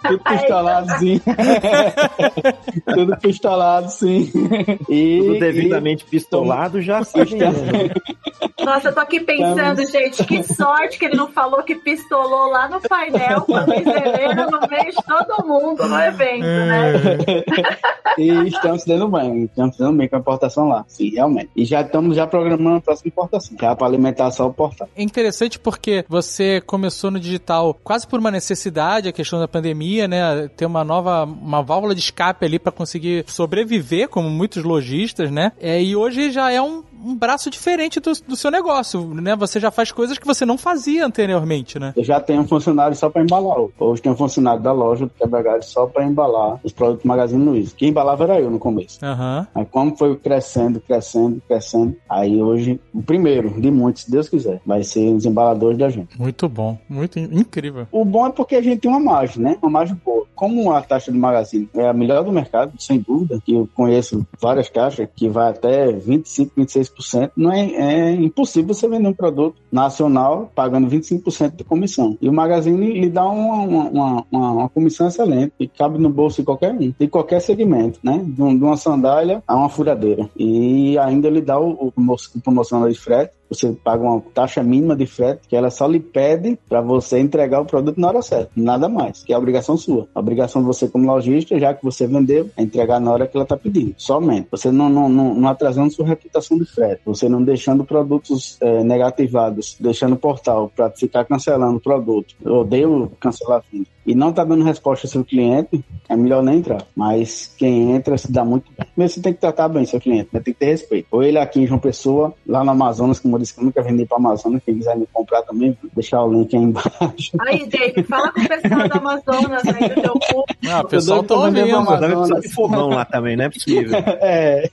Tudo pistolado, sim. Tudo pistolado, sim. E, Tudo devidamente e... pistolado já sim. Nossa, eu tô aqui pensando, gente, que sorte que ele não falou que pistolou lá no painel quando venderam no meio de todo mundo no evento, né? e estamos dando bem, estamos dando bem com a importação lá, sim, realmente. E já estamos já programando a próxima importação, já para alimentar só o portal. É interessante porque você começou no digital quase por uma necessidade, a questão da pandemia, né? Ter uma nova, uma válvula de escape ali para conseguir sobreviver, como muitos lojistas, né? É, e hoje já é um, um braço diferente do, do seu negócio, né? Você já faz coisas que você não fazia anteriormente, né? Eu já tenho um funcionário só para embalar. Hoje tem um funcionário da loja do quebra só para embalar os produtos do Magazine Luiza. Quem embalava era eu no começo. Uhum. Aí como foi crescendo, crescendo, crescendo, aí hoje, o primeiro de muitos, se Deus quiser, vai ser os embaladores da gente. Muito bom, muito incrível. O bom é porque a gente tem uma margem, né? Uma margem boa. Como a taxa do Magazine é a melhor do mercado, sem dúvida, que eu conheço várias caixas que vai até 25, 26%, não é, é impossível você vender um produto nacional pagando 25% de comissão. E o Magazine lhe dá uma, uma, uma, uma comissão excelente, que cabe no bolso de qualquer um, de qualquer segmento, né? De, uma sandália a uma furadeira. E ainda lhe dá o, o, o promocional de frete, você paga uma taxa mínima de frete que ela só lhe pede para você entregar o produto na hora certa, nada mais, que é a obrigação sua. A obrigação de você como lojista, já que você vendeu, é entregar na hora que ela está pedindo, somente. Você não, não, não, não, atrasando sua reputação de frete, você não deixando produtos é, negativados, deixando o portal para ficar cancelando o produto. Eu odeio cancelar venda e não está dando resposta ao seu cliente, é melhor nem entrar. Mas quem entra se dá muito bem. Mas você tem que tratar bem seu cliente, né? tem que ter respeito. Ou ele aqui em João Pessoa, lá no Amazonas, como eu disse que eu nunca vendi para Amazonas, quem quiser me comprar também, vou deixar o link aí embaixo. Aí, David, fala com o pessoal do Amazonas aí do teu povo. Ah, o pessoal tá ouvindo. Deve precisar fogão lá também, não é possível. é,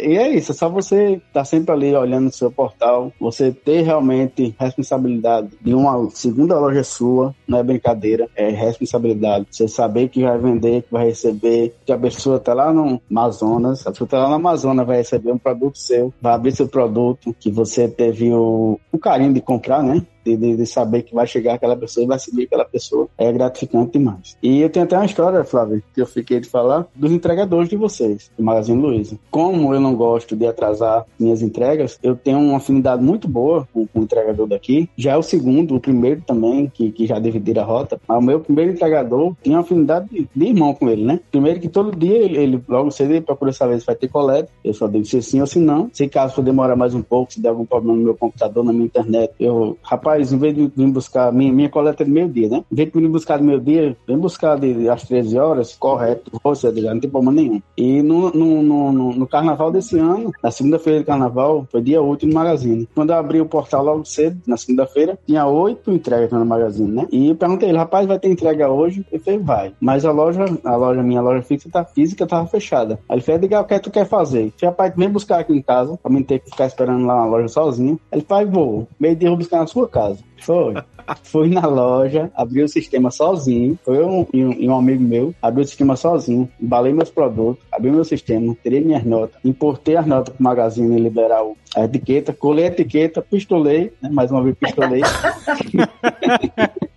e é isso, é só você estar tá sempre ali olhando no seu portal, você ter realmente responsabilidade de uma segunda loja sua, não é brincadeira, é responsabilidade. Você saber que vai vender, que vai receber, que a pessoa tá lá no Amazonas, a pessoa tá lá no Amazonas, vai receber um produto seu, vai abrir seu produto, que você teve o, o carinho de comprar, né? De, de, de, saber que vai chegar aquela pessoa e vai seguir aquela pessoa é gratificante demais. E eu tenho até uma história, Flávio, que eu fiquei de falar dos entregadores de vocês, do Magazine Luiza. Como eu não gosto de atrasar minhas entregas, eu tenho uma afinidade muito boa com, com o entregador daqui. Já é o segundo, o primeiro também, que, que já dividiram a rota. Mas o meu primeiro entregador tinha uma afinidade de, de irmão com ele, né? Primeiro que todo dia ele, ele logo cedo ele procura saber se vai ter coleta. Eu só digo se sim ou se não. Se caso for demorar mais um pouco, se der algum problema no meu computador, na minha internet, eu, rapaz, em vez de vir buscar, minha, minha coleta é de meio-dia, né? Em vez de vir buscar de meio-dia, vem buscar de, às 13 horas, correto, você não tem problema nenhum. E no, no, no, no carnaval desse ano, na segunda-feira de carnaval, foi dia 8 no Magazine. Quando eu abri o portal logo cedo, na segunda-feira, tinha oito entregas no Magazine, né? E eu perguntei ele, rapaz, vai ter entrega hoje? Ele falou, vai. Mas a loja, a loja, minha loja fixa, tá, física, tava fechada. Aí ele falou, Edgar, o é que tu quer fazer? Eu falei, rapaz, vem buscar aqui em casa, pra mim ter que ficar esperando lá na loja sozinho. Ele falou, vou. Meio dia eu vou buscar na sua casa. Foi. Fui na loja, abri o sistema sozinho. Foi um, e um, amigo meu, abri o sistema sozinho, embalei meus produtos, abri meu sistema, tirei minhas notas, importei as notas pro magazine liberar a etiqueta, colei a etiqueta, pistolei, né? mais uma vez pistolei.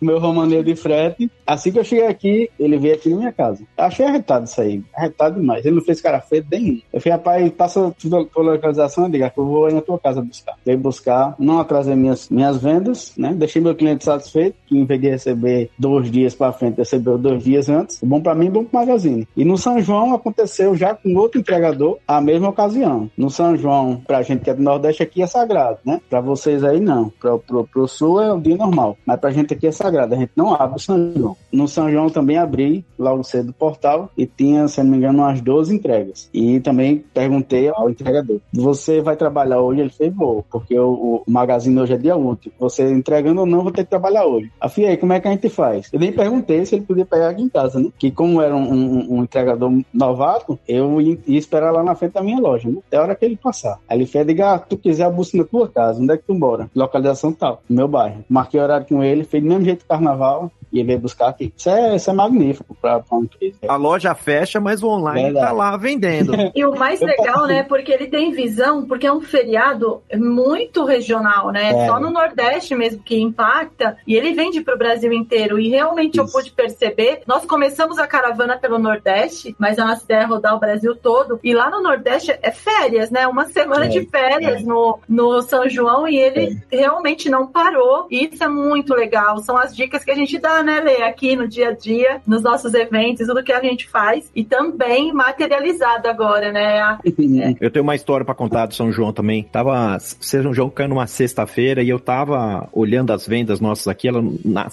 meu romaneiro de frete. Assim que eu cheguei aqui, ele veio aqui na minha casa. Achei arretado isso aí. Arretado demais. Ele não fez cara feio nenhum. Eu falei, rapaz, passa a localização, diga que eu vou aí na tua casa buscar. Veio buscar, não atrasei minhas, minhas vendas, né? Deixei meu cliente satisfeito, que em vez de receber dois dias para frente, recebeu dois dias antes. Bom para mim, bom pro magazine. E no São João aconteceu já com outro entregador a mesma ocasião. No São João, pra gente que é do Nordeste aqui é sagrado, né? Pra vocês aí não. Pro, pro, pro Sul é um dia normal. Mas pra gente aqui é sagrado. A gente não abre o São João. No São João também abri logo cedo o portal e tinha, se não me engano, umas 12 entregas. E também perguntei ao entregador: Você vai trabalhar hoje? Ele fez, vou, porque o, o magazine hoje é dia útil. Você entregando ou não, vou ter que trabalhar hoje. Afia aí, como é que a gente faz? Eu nem perguntei se ele podia pegar aqui em casa, né? Que como era um, um, um entregador novato, eu ia, ia, esperar lá na frente da minha loja, né? Até a hora que ele passar. Aí ele fez, diga, ah, tu quiser a busca na tua casa, onde é que tu mora? Localização tal, meu bairro. Marquei horário com ele, fez do mesmo jeito do carnaval, e ele veio buscar aqui. Isso é, isso é magnífico para uma empresa. A loja fecha, mas o online Verdade. tá lá vendendo. e o mais legal, né, porque ele tem visão, porque é um feriado muito regional, né? É. Só no Nordeste mesmo que impacta, e ele vende para o Brasil inteiro. E realmente isso. eu pude perceber, nós começamos a caravana pelo Nordeste, mas a nossa ideia é rodar o Brasil todo. E lá no Nordeste é férias, né? Uma semana é. de férias é. no, no São João e ele é. realmente não parou. E isso é muito legal. São as dicas que a gente dá né, Lê, aqui no dia a dia, nos nossos eventos, tudo que a gente faz, e também materializado agora, né? eu tenho uma história para contar do São João também. Tava, São João caiu numa sexta-feira e eu tava olhando as vendas nossas aqui, ela,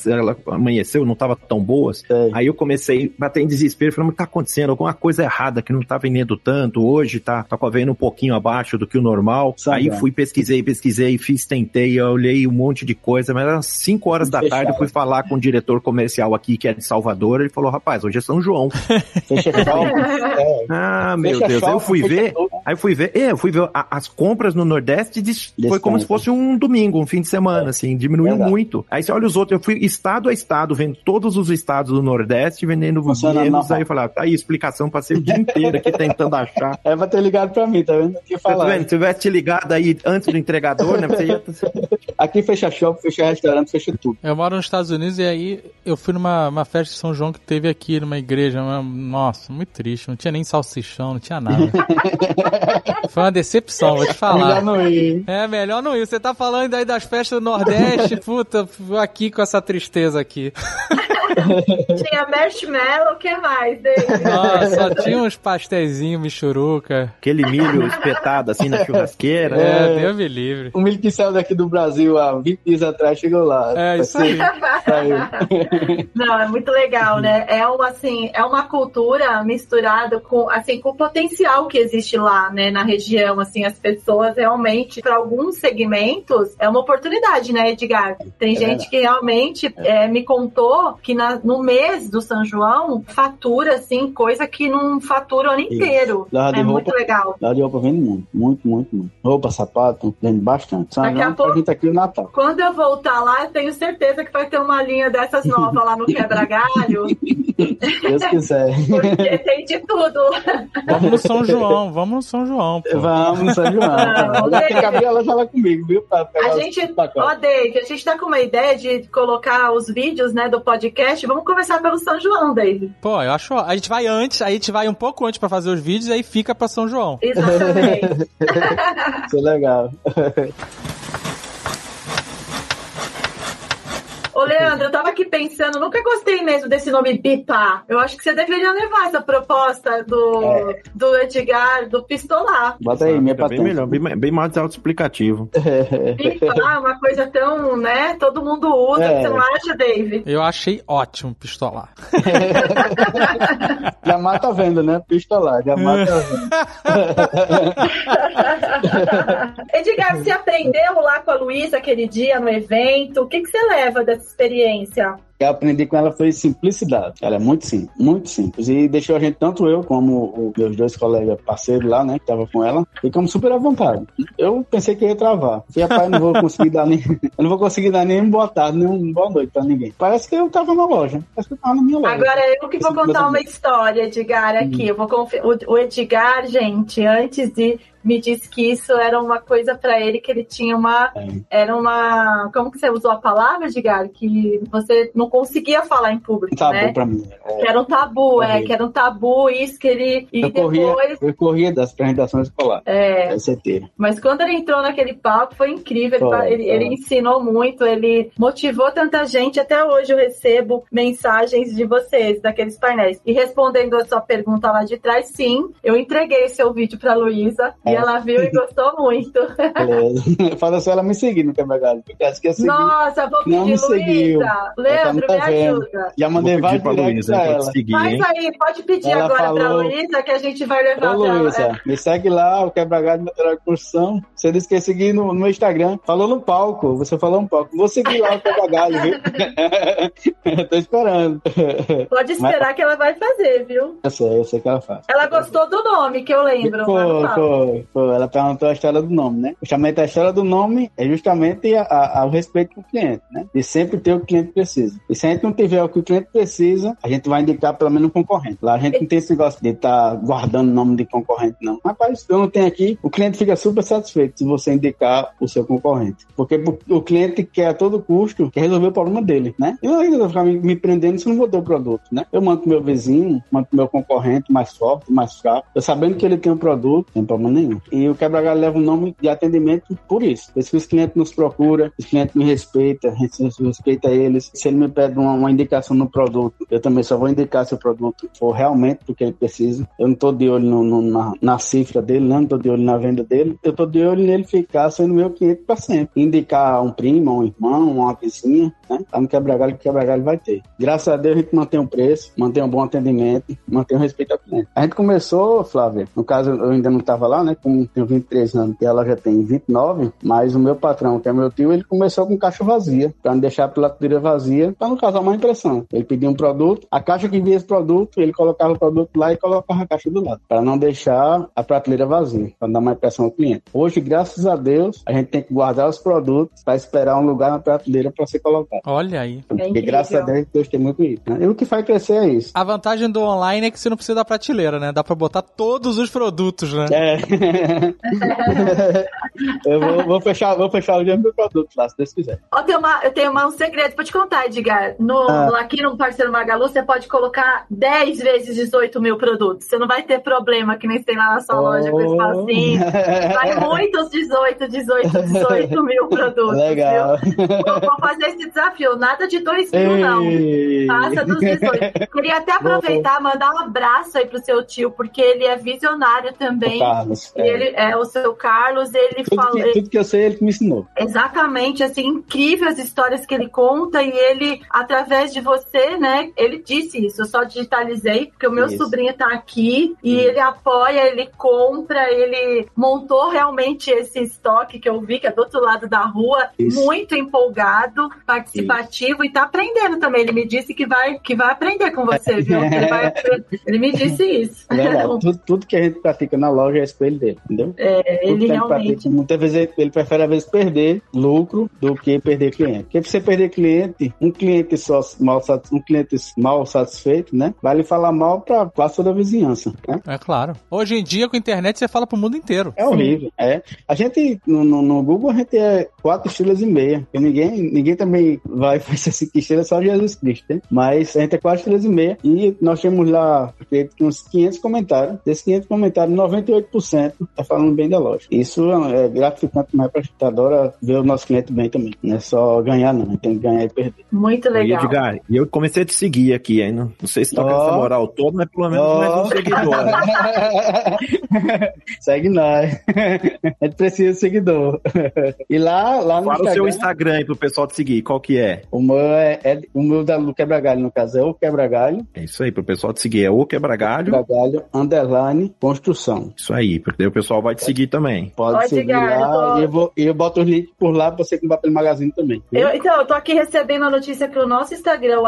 ela amanheceu, não tava tão boas. É. Aí eu comecei a bater em desespero, falando, o que tá acontecendo? Alguma coisa errada que não tá vendendo tanto, hoje tá, tá vendo um pouquinho abaixo do que o normal. Sabe, Aí fui, pesquisei, pesquisei, fiz, tentei, eu olhei um monte de coisa, mas às 5 horas da tarde eu fui falar com o diretor diretor comercial aqui, que é de Salvador, ele falou, rapaz, hoje é São João. ah, meu Fecha Deus. Aí eu fui ver, aí fui ver, é, eu fui ver a, as compras no Nordeste, foi como se fosse um domingo, um fim de semana, é. assim, diminuiu Verdade. muito. Aí você olha os outros, eu fui estado a estado, vendo todos os estados do Nordeste, vendendo menos, aí eu falei, tá aí, explicação, passei o dia inteiro aqui tentando achar. É pra ter ligado pra mim, tá vendo? Que falar. Tá vendo? Se tivesse te ligado aí antes do entregador, né, você ia... Aqui fecha shopping, fecha restaurante, fecha tudo. Eu moro nos Estados Unidos e aí eu fui numa uma festa de São João que teve aqui numa igreja. Uma, nossa, muito triste. Não tinha nem salsichão, não tinha nada. Foi uma decepção, vou te falar. Melhor não ir. É, melhor não ir. Você tá falando aí das festas do Nordeste, puta, aqui com essa tristeza aqui. tinha marshmallow, o que mais, David? Nossa, só tinha uns pastéisinhos, michuruca. Aquele milho espetado assim na churrasqueira. É, é, Deus me livre. O milho que saiu daqui do Brasil há 20 dias atrás chegou lá. É, isso aí. Não, é muito legal, né? É uma, assim, é uma cultura misturada com, assim, com o potencial que existe lá, né, na região, assim, as pessoas realmente, para alguns segmentos, é uma oportunidade, né, Edgar? Tem é gente que realmente é, me contou que na, no mês do São João fatura, assim, coisa que não fatura o ano inteiro. é roupa, muito legal. Lá de roupa vende muito, muito, muito, muito. Roupa, sapato, vende bastante. São Daqui a pouco, gente aqui no Natal. Quando eu voltar lá, eu tenho certeza que vai ter uma linha dessas novas lá no Quebra-Galho. Deus quiser. Porque tem de tudo. Vamos no São João, vamos no São João. Pô. Vamos no São João. Ah, Já que a Gabriela já lá comigo, viu? a gente, ó, Dave, a gente tá com uma ideia de colocar os vídeos, né, do podcast. Vamos começar pelo São João, Dave. Pô, eu acho. A gente vai antes, a gente vai um pouco antes pra fazer os vídeos e aí fica pra São João. Exatamente. Isso é legal. Ô, Leandro, eu tava aqui pensando, nunca gostei mesmo desse nome Bipa. Eu acho que você deveria levar essa proposta do, é. do Edgar, do Pistolar. Bota aí, minha é bem melhor, bem, bem mais autoexplicativo. Bipa, uma coisa tão, né, todo mundo usa, é. você não acha, Dave? Eu achei ótimo Pistolar. já mata vendo, né? Pistolar, já mata vendo. Edgar, você aprendeu lá com a Luísa aquele dia no evento? O que, que você leva dessa experiência? Que eu aprendi com ela foi simplicidade. Ela é muito simples, muito simples. E deixou a gente, tanto eu como os meus dois colegas parceiros lá, né, que tava com ela, ficamos super à vontade. Eu pensei que ia travar. E rapaz, não vou conseguir dar nem, eu não vou conseguir dar nem boa tarde, nem uma boa noite pra ninguém. Parece que eu tava na loja. Parece que eu tava na minha loja. Agora eu que vou contar uma história, Edgar, aqui. Hum. Eu vou conf... o Edgar, gente, antes de me disse que isso era uma coisa para ele que ele tinha uma é. era uma como que você usou a palavra Edgar que você não não conseguia falar em público, Tabu né? pra mim. Que era um tabu, é, que era um tabu, isso que ele. E Eu corria, depois. eu corria das apresentações escolares. É, É certeiro. mas quando ele entrou naquele palco foi incrível. Ele, Foi, ele- foi. ele ensinou muito, ele motivou tanta gente. Até hoje eu recebo mensagens de vocês, daqueles painéis. E respondendo a sua pergunta lá de trás, sim, eu entreguei seu vídeo pra Luísa e É. ela viu e gostou muito. Beleza. Fala só ela me seguir no porque acho que. Nossa, vou Não pedir, me seguiu. Luísa. Leandro, Ela tá me ajuda. Já mandei vários pra directs pra pra ela. seguir, Faz aí, pode pedir Ela agora pra falou- Luísa que a gente vai levar Ô, pra ela. Luísa, me segue lá, o Quebra Galho Material de Construção. Você disse que ia seguir no, no meu Instagram. Falou no palco, você falou no palco. Vou seguir lá o Quebra Galho, viu? Tô esperando. Pode esperar que ela vai fazer, viu? Eu sei, eu sei que ela faz. Ela gostou do nome, que eu lembro. Foi, foi, foi. Ela perguntou a história do nome, né? Justamente a história do nome é justamente a, a, ao respeito com o cliente, né? De sempre ter o que o cliente precisa. E se a gente não tiver o que o cliente precisa, a gente vai indicar pelo menos um concorrente. Lá a gente não tem esse negócio de estar guardando o nome de concorrente, não. Rapaz, eu não tenho aqui, o cliente fica super satisfeito se você indicar o seu concorrente. Porque o cliente quer a todo custo quer resolver o problema dele, né? E não adianta ficar me, prendendo se eu não vou ter o produto, né? Eu mando meu vizinho, mando meu concorrente mais forte, mais fraco. Eu sabendo que ele tem um produto, não tem problema nenhum. E o quebra-galho leva o nome de atendimento por isso. Por isso que os clientes nos procuram, os clientes me respeitam, a gente respeita eles. Se ele me pede uma, uma indicação no produto, eu também só vou indicar se o produto for realmente o que ele precisa. Eu não tô de olho no- no- na, na cifra dele, não tô de olho na venda dele. Eu tô de olho nele ficar sendo meu cliente para sempre. Indicar um primo, um irmão, uma vizinha, né? Tá no quebra-galho, que quebra-galho vai ter. Graças a Deus a gente mantém o preço, mantém um bom atendimento, mantém o respeito ao cliente. A gente começou, Flávia, no caso eu ainda não estava lá, né? Como tenho 23 anos e ela já tem 29, mas o meu patrão, que é meu tio, ele começou com caixa vazia, para não deixar a prateleira vazia, para causar uma impressão. Ele pedia um produto, a caixa que via esse produto, ele colocava o produto lá e colocava a caixa do lado, para não deixar a prateleira vazia, para não dar uma impressão ao cliente. Hoje, graças a Deus, a gente tem que guardar os produtos para esperar um lugar na prateleira para ser colocado. Olha aí. Porque incrível. graças a Deus, Deus tem muito isso. Né? E o que faz crescer é isso. A vantagem do online é que você não precisa da prateleira, né? Dá pra botar todos os produtos, né? É. eu vou, vou fechar, vou fechar o dia meu produto lá, se Deus quiser. Ó, tem uma, eu tenho uma- um segredo pra te contar, Edgar. No, Ah. no- aqui no Parceiro Magalu, você pode colocar 10 vezes 18 mil produtos. Você não vai ter problema que nem tem lá na sua loja com esse espacinho. Vai muitos 18, 18, 18 mil produtos. Legal. Vou, vou fazer esse desafio. Nada de 2 mil, não. Passa dos 18. Queria até aproveitar mandar um abraço aí pro seu tio, porque ele é visionário também. O Carlos. É. ele é o seu Carlos, ele Tudo, falou. que, tudo que eu sei, ele que me ensinou. Exatamente, assim, incrível as histórias que ele conta e ele, através de você, né, ele disse isso, eu só digitalizei, porque o meu Isso. sobrinho tá aqui e ele apoia, ele compra, ele montou realmente esse estoque que eu vi, que é do outro lado da rua, Isso. muito empolgado, participativo e tá aprendendo também, ele me disse que vai, que vai aprender com você, viu? Ele, vai- ele me disse isso. É tudo, tudo que a gente pratica na loja é espelho dele, entendeu? É, ele realmente... muitas vezes ele, prefere, às vezes, perder lucro do que perder cliente. Porque pra você perder cliente, um cliente só mal, um cliente mal satisfeito, né? Vai lhe falar mal pra quase toda a vizinhança, né? É claro. Hoje em dia, com a internet, você fala pro mundo inteiro. É horrível. É. A gente, no, no, no Google, a gente é quatro estrelas e meia. Porque ninguém, ninguém também vai fazer cinco estrelas, só Jesus Cristo, né? Mas a gente é quatro estrelas e meia. E nós temos lá, uns 500 comentários. Desses 500 comentários, 98% tá falando bem da loja. Isso é gratificante mais pra gente. Adora ver o nosso cliente bem também. Não é só ganhar, não. Tem que ganhar e perder. Muito E legal. Edgar, e eu comecei a te seguir aqui ainda. Não sei se tá com Ó. essa moral toda, mas pelo menos Ó. mais um seguidor. Segue nós. A gente precisa de seguidor. E lá, lá no Fala o Instagram, seu Instagram aí pro pessoal te seguir. Qual que é? o meu é, é- o meu da do Quebra-Galho, no caso, é o Quebra-Galho. É isso aí, pro pessoal te seguir. É o Quebra-Galho. Quebra-Galho, underline, construção. Isso aí, porque daí o pessoal vai te seguir também. Pode Pode seguir lá tô- e eu, vou, e eu boto os links por lá pra você comprar pelo magazine também. viu? Eu- então, eu tô aqui recebendo a notícia que o nosso Instagram,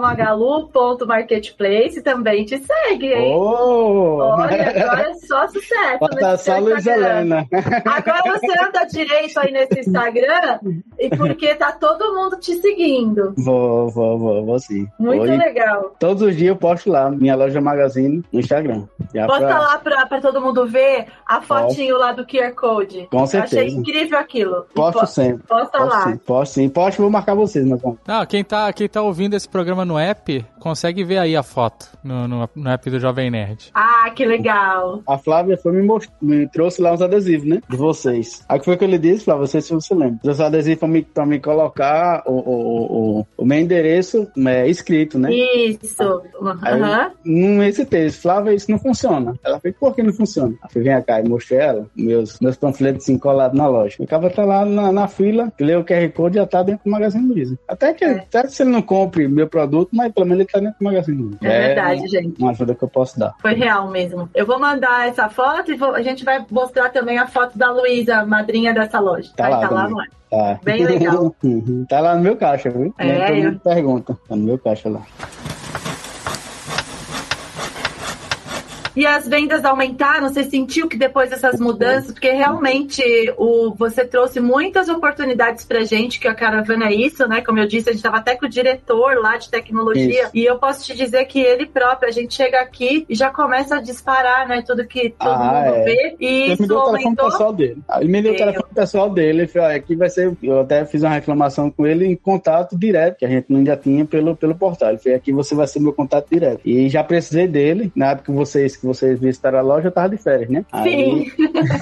magalu.marketplace, também te segue, hein? Oh! Olha, agora é só sucesso. Bota nesse só Luiz. Helena. Agora você anda direito aí nesse Instagram e porque tá todo mundo te seguindo. Vou, vou, vou, vou sim. Muito legal. Todos os dias eu posto lá, minha loja magazine no Instagram. Já Posta pra- lá pra, pra todo mundo ver a fotinho lá do QR Code. Com Eu achei certeza. incrível aquilo. Posto po- sempre. Posta Posto lá. sim, posto sim. Eu vou marcar vocês, mas vamos. Não, quem tá, quem tá ouvindo esse programa no app, consegue ver aí a foto no, no, no app do Jovem Nerd. Ah, que legal. A Flávia foi me, most... me trouxe lá uns adesivos, né? De vocês. Aí que foi que eu lhe disse, Flávia, não sei se você lembra. Trouxe adesivo pra me, pra me colocar o, o, o, o meu endereço é, escrito, né? Isso. Aí, Aham. nesse texto, Flávia, isso não funciona. Ela fez, por que não funciona? Eu falei, vem cá, e mostrei ela, meus, meus panfletos assim, colados na loja. O cara tá lá na, na fila, lê o QR Code e já tá dentro do Magazine Luiza. Até que, até se ele não compre meu produto, mas pelo menos ele tá dentro do Magazine Luiza. É verdade, gente. Uma ajuda que eu posso dar. Foi real mesmo. Eu vou mandar essa foto e vou- a gente vai mostrar também a foto da Luísa, madrinha dessa loja. Tá Vai lá tá lá, é? Tá. Bem legal. Tá lá no meu caixa, viu? É, eu- pergunta. Tá no meu caixa lá. E as vendas aumentaram? Você sentiu que depois dessas mudanças, porque realmente o, você trouxe muitas oportunidades pra gente, que a caravana é isso, né? Como eu disse, a gente estava até com o diretor lá de tecnologia, Isso. e eu posso te dizer que ele próprio, a gente chega aqui e já começa a disparar, né? Tudo que todo Ah, mundo é. vê. E Ele me deu o telefone pessoal dele. Ele me deu o telefone pessoal dele. Ele falou: "Olha, aqui vai ser. Eu até fiz uma reclamação com ele em contato direto, que a gente ainda tinha pelo, pelo portal. Ele falou: aqui você vai ser meu contato direto. E já precisei dele. Na época que vocês, que vocês visitaram a loja, eu tava de férias, né? Aí Sim.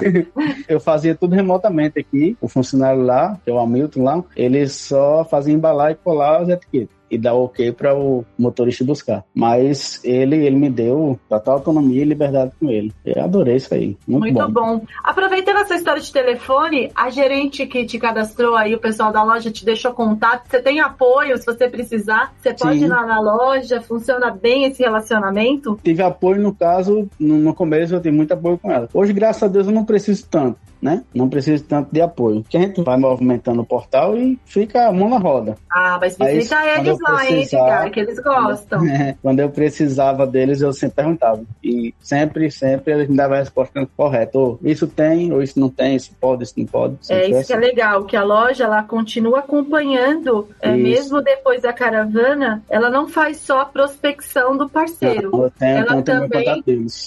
eu fazia tudo remotamente aqui. O funcionário lá, que é o Hamilton lá, ele só fazia embalar e colar as etiquetas. E dar ok para o motorista buscar. Mas ele, ele me deu total autonomia e liberdade com ele. Eu adorei isso aí. Muito, Muito bom. Aproveitando essa história de telefone, a gerente que te cadastrou aí, o pessoal da loja te deixou contato. Você tem apoio se você precisar. Você pode Sim. ir lá na loja, funciona bem esse relacionamento. tive apoio no caso, no, no começo eu tive muito apoio com ela. Hoje, graças a Deus, eu não preciso tanto, né? Não preciso tanto de apoio. Porque a gente vai movimentando o portal e fica a mão na roda. Ah, mas Aí, visita quando eles lá, hein, Edgar, que eles gostam. Quando eu precisava deles, eu sempre perguntava. E sempre, sempre eles me davam a resposta correta. Ou isso tem, ou isso não tem, isso pode, isso não pode. É Sempre isso que é assim. legal, que a loja ela continua acompanhando, é, Isso. mesmo depois da caravana, ela não faz só a prospecção do parceiro. Tenho, Ela também-.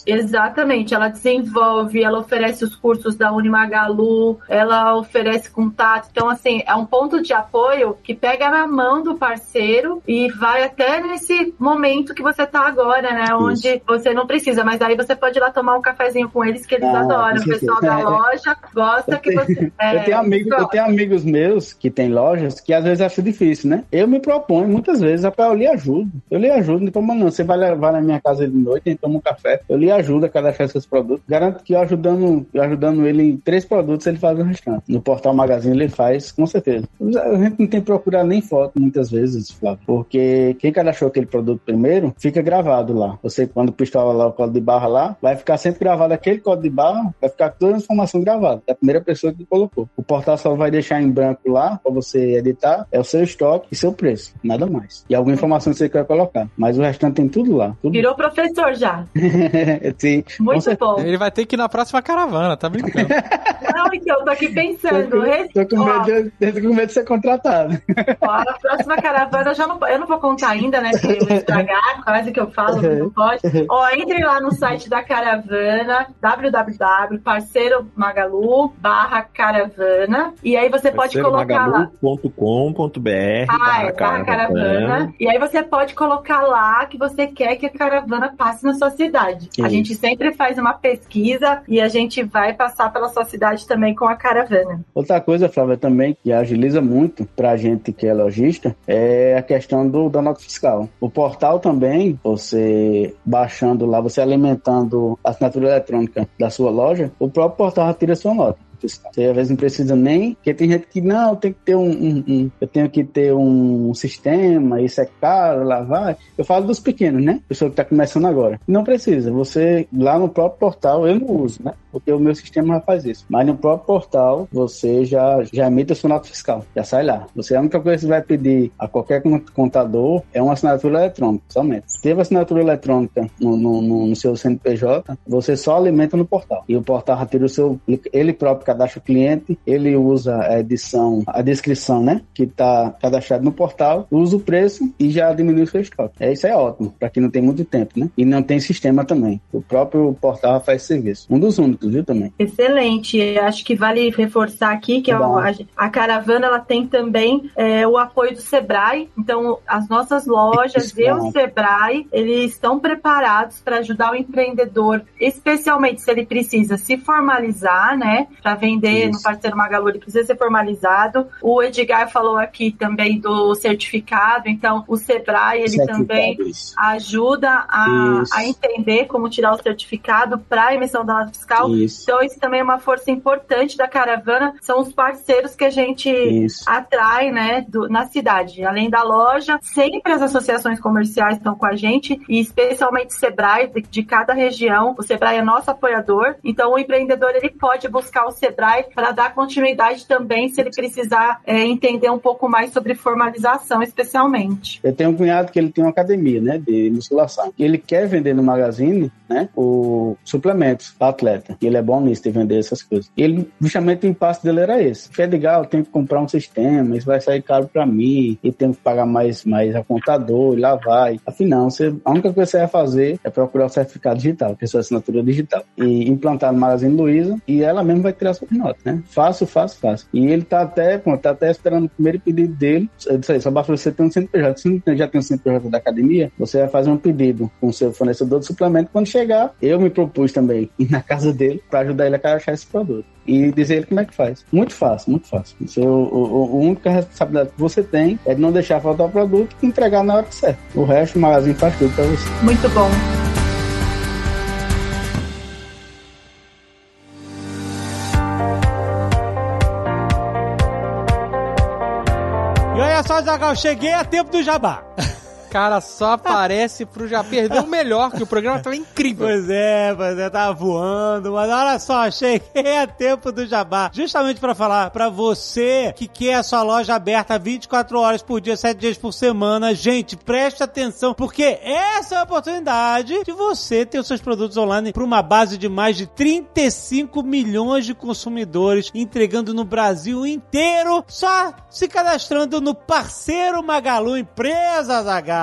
Exatamente, ela desenvolve, ela oferece os cursos da Unimagalu, ela oferece contato. Então, assim, é um ponto de apoio que pega na mão do parceiro e vai até nesse momento que você tá agora, né? Onde você não precisa, mas aí você pode ir lá tomar um cafezinho com eles, que eles Ah, adoram. O pessoal da certeza. loja gosta que você. é, eu, tenho amigos, eu gosta. tenho amigos meus que têm lojas que às vezes acham difícil, né? Eu me proponho muitas vezes, rapaz, eu lhe ajudo. Eu lhe ajudo, problema não. Você vai levar na minha casa de noite, a gente toma um café. Eu lhe ajudo a cadastrar seus produtos. Garanto que eu ajudando, eu ajudando ele em três produtos, ele faz o restante. No portal Magazine ele faz, com certeza. A gente não tem que procurar nem foto muitas vezes, Flávio. Porque quem cadastrou aquele produto primeiro, fica gravado lá. Você, quando pistola lá o código de barra lá, vai ficar sempre gravado aquele código de barra, vai ficar toda a informação gravada. É a primeira pessoa que colocou. O portal só vai deixar em branco lá para você editar, é o seu estoque e seu preço, nada mais. E alguma informação que você quer colocar. Mas o restante tem tudo lá. Tudo. Virou professor já. Sim, Muito bom. Ele vai ter que ir na próxima caravana, tá brincando? Não, então, eu tô aqui Tô pensando. com, esse- tô com medo de, tô com medo de ser contratado. Ó, a próxima caravana eu já não, eu não vou contar ainda, né? Porque eu vou estragar, quase que eu falo, não pode. Ó, entre lá no site da caravana, www.parceiromagalu barra caravana. E aí você pode colocar lá. Magalu.com.br Ah, é, barra caravana. E aí você pode colocar lá que você quer que a caravana passe na sua cidade. A Isso. gente sempre faz uma pesquisa e a gente vai passar pela sua cidade também com a caravana. Outra coisa, Flávia, também que agiliza muito pra gente que é lojista é a questão do, da nota fiscal. O portal também, você baixando lá, você alimentando a assinatura eletrônica da sua loja, o próprio portal já tira a sua nota. Você às vezes não precisa nem, porque tem gente que não, tem que ter um, um- um- eu tenho que ter um sistema, isso é caro, lá vai. Eu falo dos pequenos, né? Pessoa que está começando agora. Não precisa. Você lá no próprio portal, eu não uso, né? Porque o meu sistema já faz isso. Mas no próprio portal, você já, já emite a sua nota fiscal, já sai lá. Você, a única coisa que você vai pedir a qualquer contador é uma assinatura eletrônica, somente. Se teve assinatura eletrônica no, no, no, no seu CNPJ, você só alimenta no portal. E o portal retira o seu, ele próprio cadastra o cliente, ele usa a edição, a descrição, né, que está cadastrado no portal, usa o preço e já diminui o seu estoque. É, isso é ótimo, para quem não tem muito tempo, né? E não tem sistema também. O próprio portal faz serviço. Um dos únicos, viu, também. Excelente. Acho que vale reforçar aqui que a, a, caravana ela tem também é, o apoio do Sebrae. Então, as nossas lojas e o Sebrae, eles estão preparados para ajudar o empreendedor, especialmente se ele precisa se formalizar, né? Para vender Isso. no parceiro Magalu, ele precisa ser formalizado. O Edgar falou aqui também do certificado. Então, o Sebrae, ele também ajuda a, a, entender como tirar o certificado para a emissão da nota fiscal. Isso. Então, isso também é uma força importante da caravana. São os parceiros que a gente isso. atrai, né, do, na cidade. Além da loja, sempre as associações comerciais estão com a gente e especialmente Sebrae de, de cada região. O Sebrae é nosso apoiador. Então, o empreendedor ele pode buscar o Sebrae para dar continuidade também se ele precisar é, entender um pouco mais sobre formalização, especialmente. Eu tenho um cunhado que ele tem uma academia, né, de musculação. Ele quer vender no Magazine, né, o suplementos para atleta. Ele é bom nisso de vender essas coisas. Ele, justamente o impasse dele era esse. É legal, eu tenho que comprar um sistema, isso vai sair caro para mim, e tenho que pagar mais, mais a contador, e lá vai. Afinal, você, a única coisa que você vai fazer é procurar o certificado digital, que é sua assinatura digital, e implantar no Magazine Luiza, e ela mesmo vai tirar sua nota, né? Fácil, fácil, fácil. E ele tá até, pô, tá até esperando o primeiro pedido dele. Eu disse aí, só basta você ter um CNPJ. Se você já tem um CNPJ da academia, você vai fazer um pedido com o seu fornecedor de suplemento. Quando chegar, eu me propus também ir na casa dele para ajudar ele a achar esse produto e dizer ele como é que faz. Muito fácil, muito fácil. Isso o, o, a única responsabilidade que você tem é de não deixar faltar o produto e entregar na hora certa. O resto, o magazine faz tudo para você. Muito bom. E olha só, Zagal, cheguei a tempo do jabá cara só aparece pro já perder o melhor, que o programa tava incrível. Pois é, pois é, tava voando, mas olha só, cheguei a tempo do jabá. Justamente para falar para você que quer a sua loja aberta 24 horas por dia, 7 dias por semana. Gente, preste atenção, porque essa é a oportunidade de você ter os seus produtos online para uma base de mais de 35 milhões de consumidores, entregando no Brasil inteiro, só se cadastrando no parceiro Magalu Empresas H.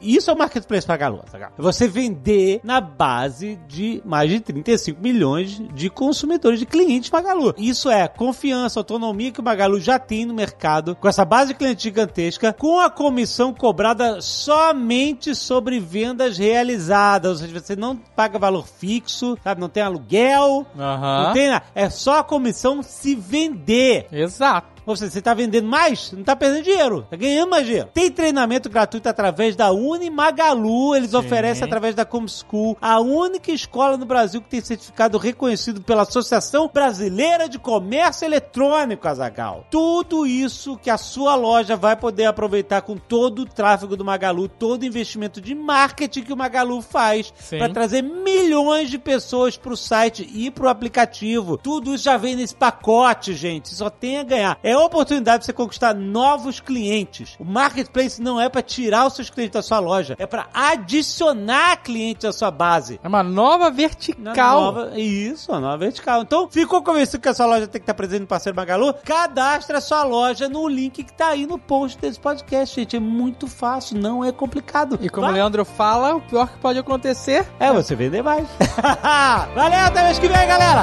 Isso é o marketplace pra Galo. Tá? Você vender na base de mais de 35 milhões de consumidores, de clientes Magalu. Isso é confiança, autonomia que o Magalu já tem no mercado, com essa base de cliente gigantesca, com a comissão cobrada somente sobre vendas realizadas. Ou seja, você não paga valor fixo, sabe? Não tem aluguel, uhum. não tem nada. É só a comissão se vender. Exato. Ou seja, você está vendendo mais, não está perdendo dinheiro, está ganhando mais dinheiro. Tem treinamento gratuito através da Unimagalu, eles Sim. oferecem através da Comschool, a única escola no Brasil que tem certificado reconhecido pela Associação Brasileira de Comércio Eletrônico, Azagal. Tudo isso que a sua loja vai poder aproveitar com todo o tráfego do Magalu, todo o investimento de marketing que o Magalu faz para trazer milhões de pessoas para o site e para o aplicativo. Tudo isso já vem nesse pacote, gente. Só tem a ganhar. É é a oportunidade de você conquistar novos clientes. O marketplace não é para tirar os seus clientes da sua loja, é para adicionar clientes à sua base. É uma nova vertical. Uma nova, isso, uma nova vertical. Então, ficou convencido que a sua loja tem que estar presente no parceiro Magalu? Cadastre a sua loja no link que tá aí no post desse podcast, gente. É muito fácil, não é complicado. E como Vai. o Leandro fala, o pior que pode acontecer é você vender mais. Valeu, até mês que vem, galera!